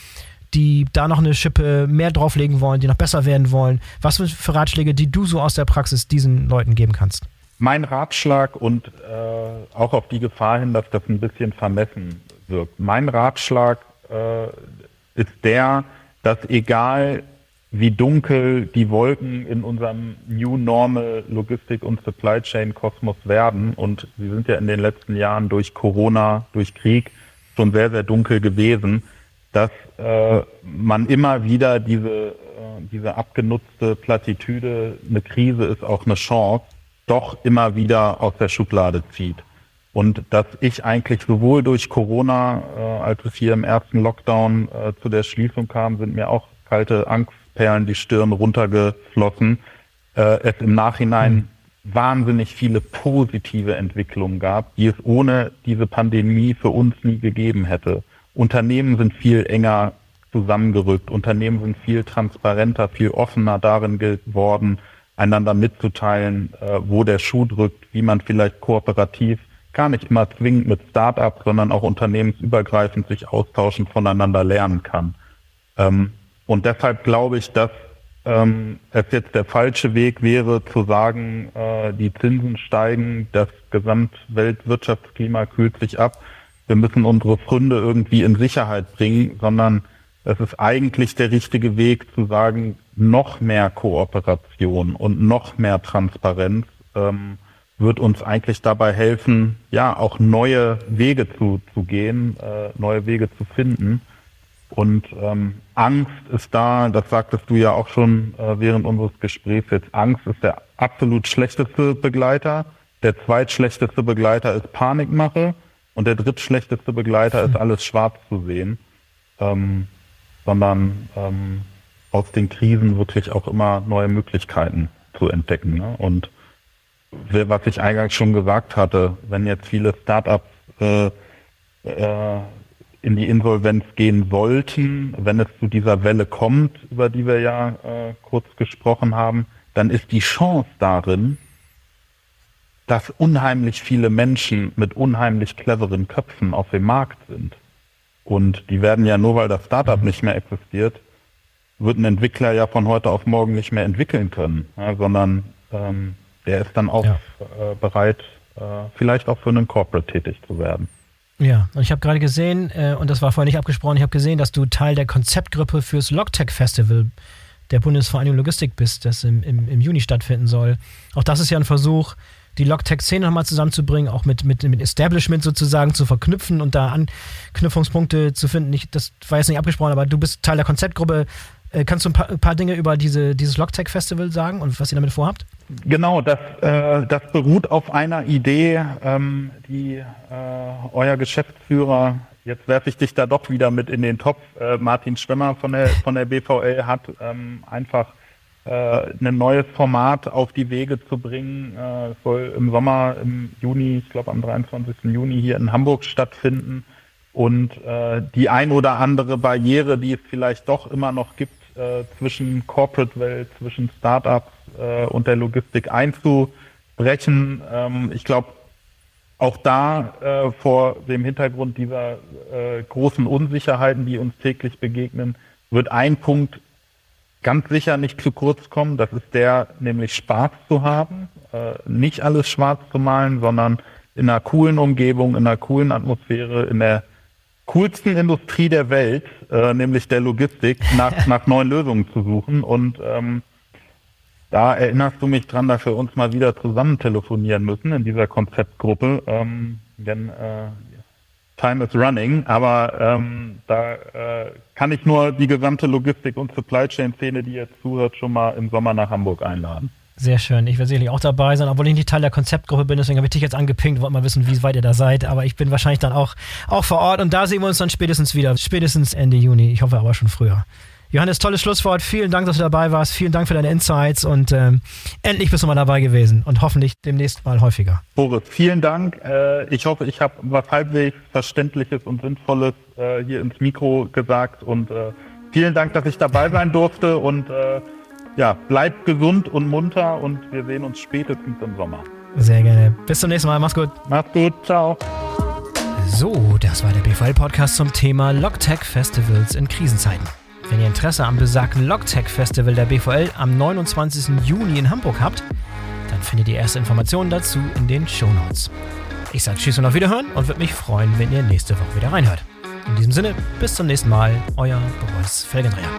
die da noch eine Schippe mehr drauflegen wollen, die noch besser werden wollen? Was für Ratschläge, die du so aus der Praxis diesen Leuten geben kannst? Mein Ratschlag und äh, auch auf die Gefahr hin, dass das ein bisschen vermessen wirkt. Mein Ratschlag äh, ist der, dass egal wie dunkel die Wolken in unserem New Normal Logistik und Supply Chain Kosmos werden und sie sind ja in den letzten Jahren durch Corona, durch Krieg schon sehr, sehr dunkel gewesen, dass äh, man immer wieder diese, äh, diese abgenutzte Plattitüde, eine Krise ist auch eine Chance, doch immer wieder aus der Schublade zieht. Und dass ich eigentlich sowohl durch Corona, äh, als es hier im ersten Lockdown äh, zu der Schließung kam, sind mir auch kalte Angstperlen die Stirn runtergeflossen. Äh, es im Nachhinein mhm. wahnsinnig viele positive Entwicklungen gab, die es ohne diese Pandemie für uns nie gegeben hätte. Unternehmen sind viel enger zusammengerückt. Unternehmen sind viel transparenter, viel offener darin geworden, einander mitzuteilen, äh, wo der Schuh drückt, wie man vielleicht kooperativ gar nicht immer zwingend mit Start-ups, sondern auch unternehmensübergreifend sich austauschen, voneinander lernen kann. Ähm, und deshalb glaube ich, dass ähm, es jetzt der falsche Weg wäre zu sagen, äh, die Zinsen steigen, das Gesamtweltwirtschaftsklima kühlt sich ab, wir müssen unsere Funde irgendwie in Sicherheit bringen, sondern es ist eigentlich der richtige Weg zu sagen, noch mehr Kooperation und noch mehr Transparenz ähm, wird uns eigentlich dabei helfen, ja, auch neue Wege zu, zu gehen, äh, neue Wege zu finden. Und ähm, Angst ist da, das sagtest du ja auch schon äh, während unseres Gesprächs jetzt, Angst ist der absolut schlechteste Begleiter. Der zweitschlechteste Begleiter ist Panikmache und der drittschlechteste Begleiter ist alles schwarz zu sehen. Ähm, sondern ähm, aus den Krisen wirklich auch immer neue Möglichkeiten zu entdecken. Ne? Und was ich eingangs schon gesagt hatte, wenn jetzt viele Startups äh, äh, in die Insolvenz gehen wollten, wenn es zu dieser Welle kommt, über die wir ja äh, kurz gesprochen haben, dann ist die Chance darin, dass unheimlich viele Menschen mit unheimlich cleveren Köpfen auf dem Markt sind. Und die werden ja nur, weil das Startup nicht mehr existiert, wird ein Entwickler ja von heute auf morgen nicht mehr entwickeln können, ja, sondern ähm, der ist dann auch ja. äh, bereit, äh, vielleicht auch für einen Corporate tätig zu werden. Ja, und ich habe gerade gesehen, äh, und das war vorher nicht abgesprochen, ich habe gesehen, dass du Teil der Konzeptgruppe fürs Logtech Festival der Bundesvereinigung Logistik bist, das im, im, im Juni stattfinden soll. Auch das ist ja ein Versuch, die Logtech-Szene nochmal zusammenzubringen, auch mit, mit, mit Establishment sozusagen zu verknüpfen und da Anknüpfungspunkte zu finden. Ich, das war jetzt nicht abgesprochen, aber du bist Teil der Konzeptgruppe. Äh, kannst du ein paar, ein paar, Dinge über diese, dieses Logtech-Festival sagen und was ihr damit vorhabt? Genau, das, äh, das beruht auf einer Idee, ähm, die äh, euer Geschäftsführer, jetzt werfe ich dich da doch wieder mit in den Topf, äh, Martin Schwemmer von der, [LAUGHS] von der BVL hat, ähm, einfach äh, ein neues Format auf die Wege zu bringen. Äh, soll im Sommer, im Juni, ich glaube am 23. Juni hier in Hamburg stattfinden. Und äh, die ein oder andere Barriere, die es vielleicht doch immer noch gibt äh, zwischen Corporate-Welt, zwischen Startups äh, und der Logistik einzubrechen. Ähm, ich glaube, auch da äh, vor dem Hintergrund dieser äh, großen Unsicherheiten, die uns täglich begegnen, wird ein Punkt ganz sicher nicht zu kurz kommen. Das ist der, nämlich Spaß zu haben, äh, nicht alles schwarz zu malen, sondern in einer coolen Umgebung, in einer coolen Atmosphäre, in der coolsten Industrie der Welt, äh, nämlich der Logistik, nach, [LAUGHS] nach neuen Lösungen zu suchen. Und ähm, da erinnerst du mich dran, dass wir uns mal wieder zusammen telefonieren müssen in dieser Konzeptgruppe. Ähm, denn äh, Time is running, aber ähm, da äh, kann ich nur die gesamte Logistik- und Supply Chain-Szene, die jetzt zuhört, schon mal im Sommer nach Hamburg einladen. Sehr schön. Ich werde sicherlich auch dabei sein, obwohl ich nicht Teil der Konzeptgruppe bin, deswegen habe ich dich jetzt angepinkt, wollte mal wissen, wie weit ihr da seid. Aber ich bin wahrscheinlich dann auch, auch vor Ort und da sehen wir uns dann spätestens wieder. Spätestens Ende Juni. Ich hoffe aber schon früher. Johannes, tolles Schlusswort. Vielen Dank, dass du dabei warst. Vielen Dank für deine Insights und ähm, endlich bist du mal dabei gewesen und hoffentlich demnächst mal häufiger. Boris, vielen Dank. Äh, ich hoffe, ich habe was halbwegs Verständliches und Sinnvolles äh, hier ins Mikro gesagt und äh, vielen Dank, dass ich dabei sein durfte und äh, ja, bleibt gesund und munter und wir sehen uns spätestens im Sommer. Sehr gerne. Bis zum nächsten Mal. Mach's gut. Mach's gut. Ciao. So, das war der BVL-Podcast zum Thema Logtech Festivals in Krisenzeiten. Wenn ihr Interesse am besagten Logtech Festival der BVL am 29. Juni in Hamburg habt, dann findet ihr erste Informationen dazu in den Show Notes. Ich sage Tschüss und auf Wiederhören und würde mich freuen, wenn ihr nächste Woche wieder reinhört. In diesem Sinne, bis zum nächsten Mal, euer Boris Felgendreher.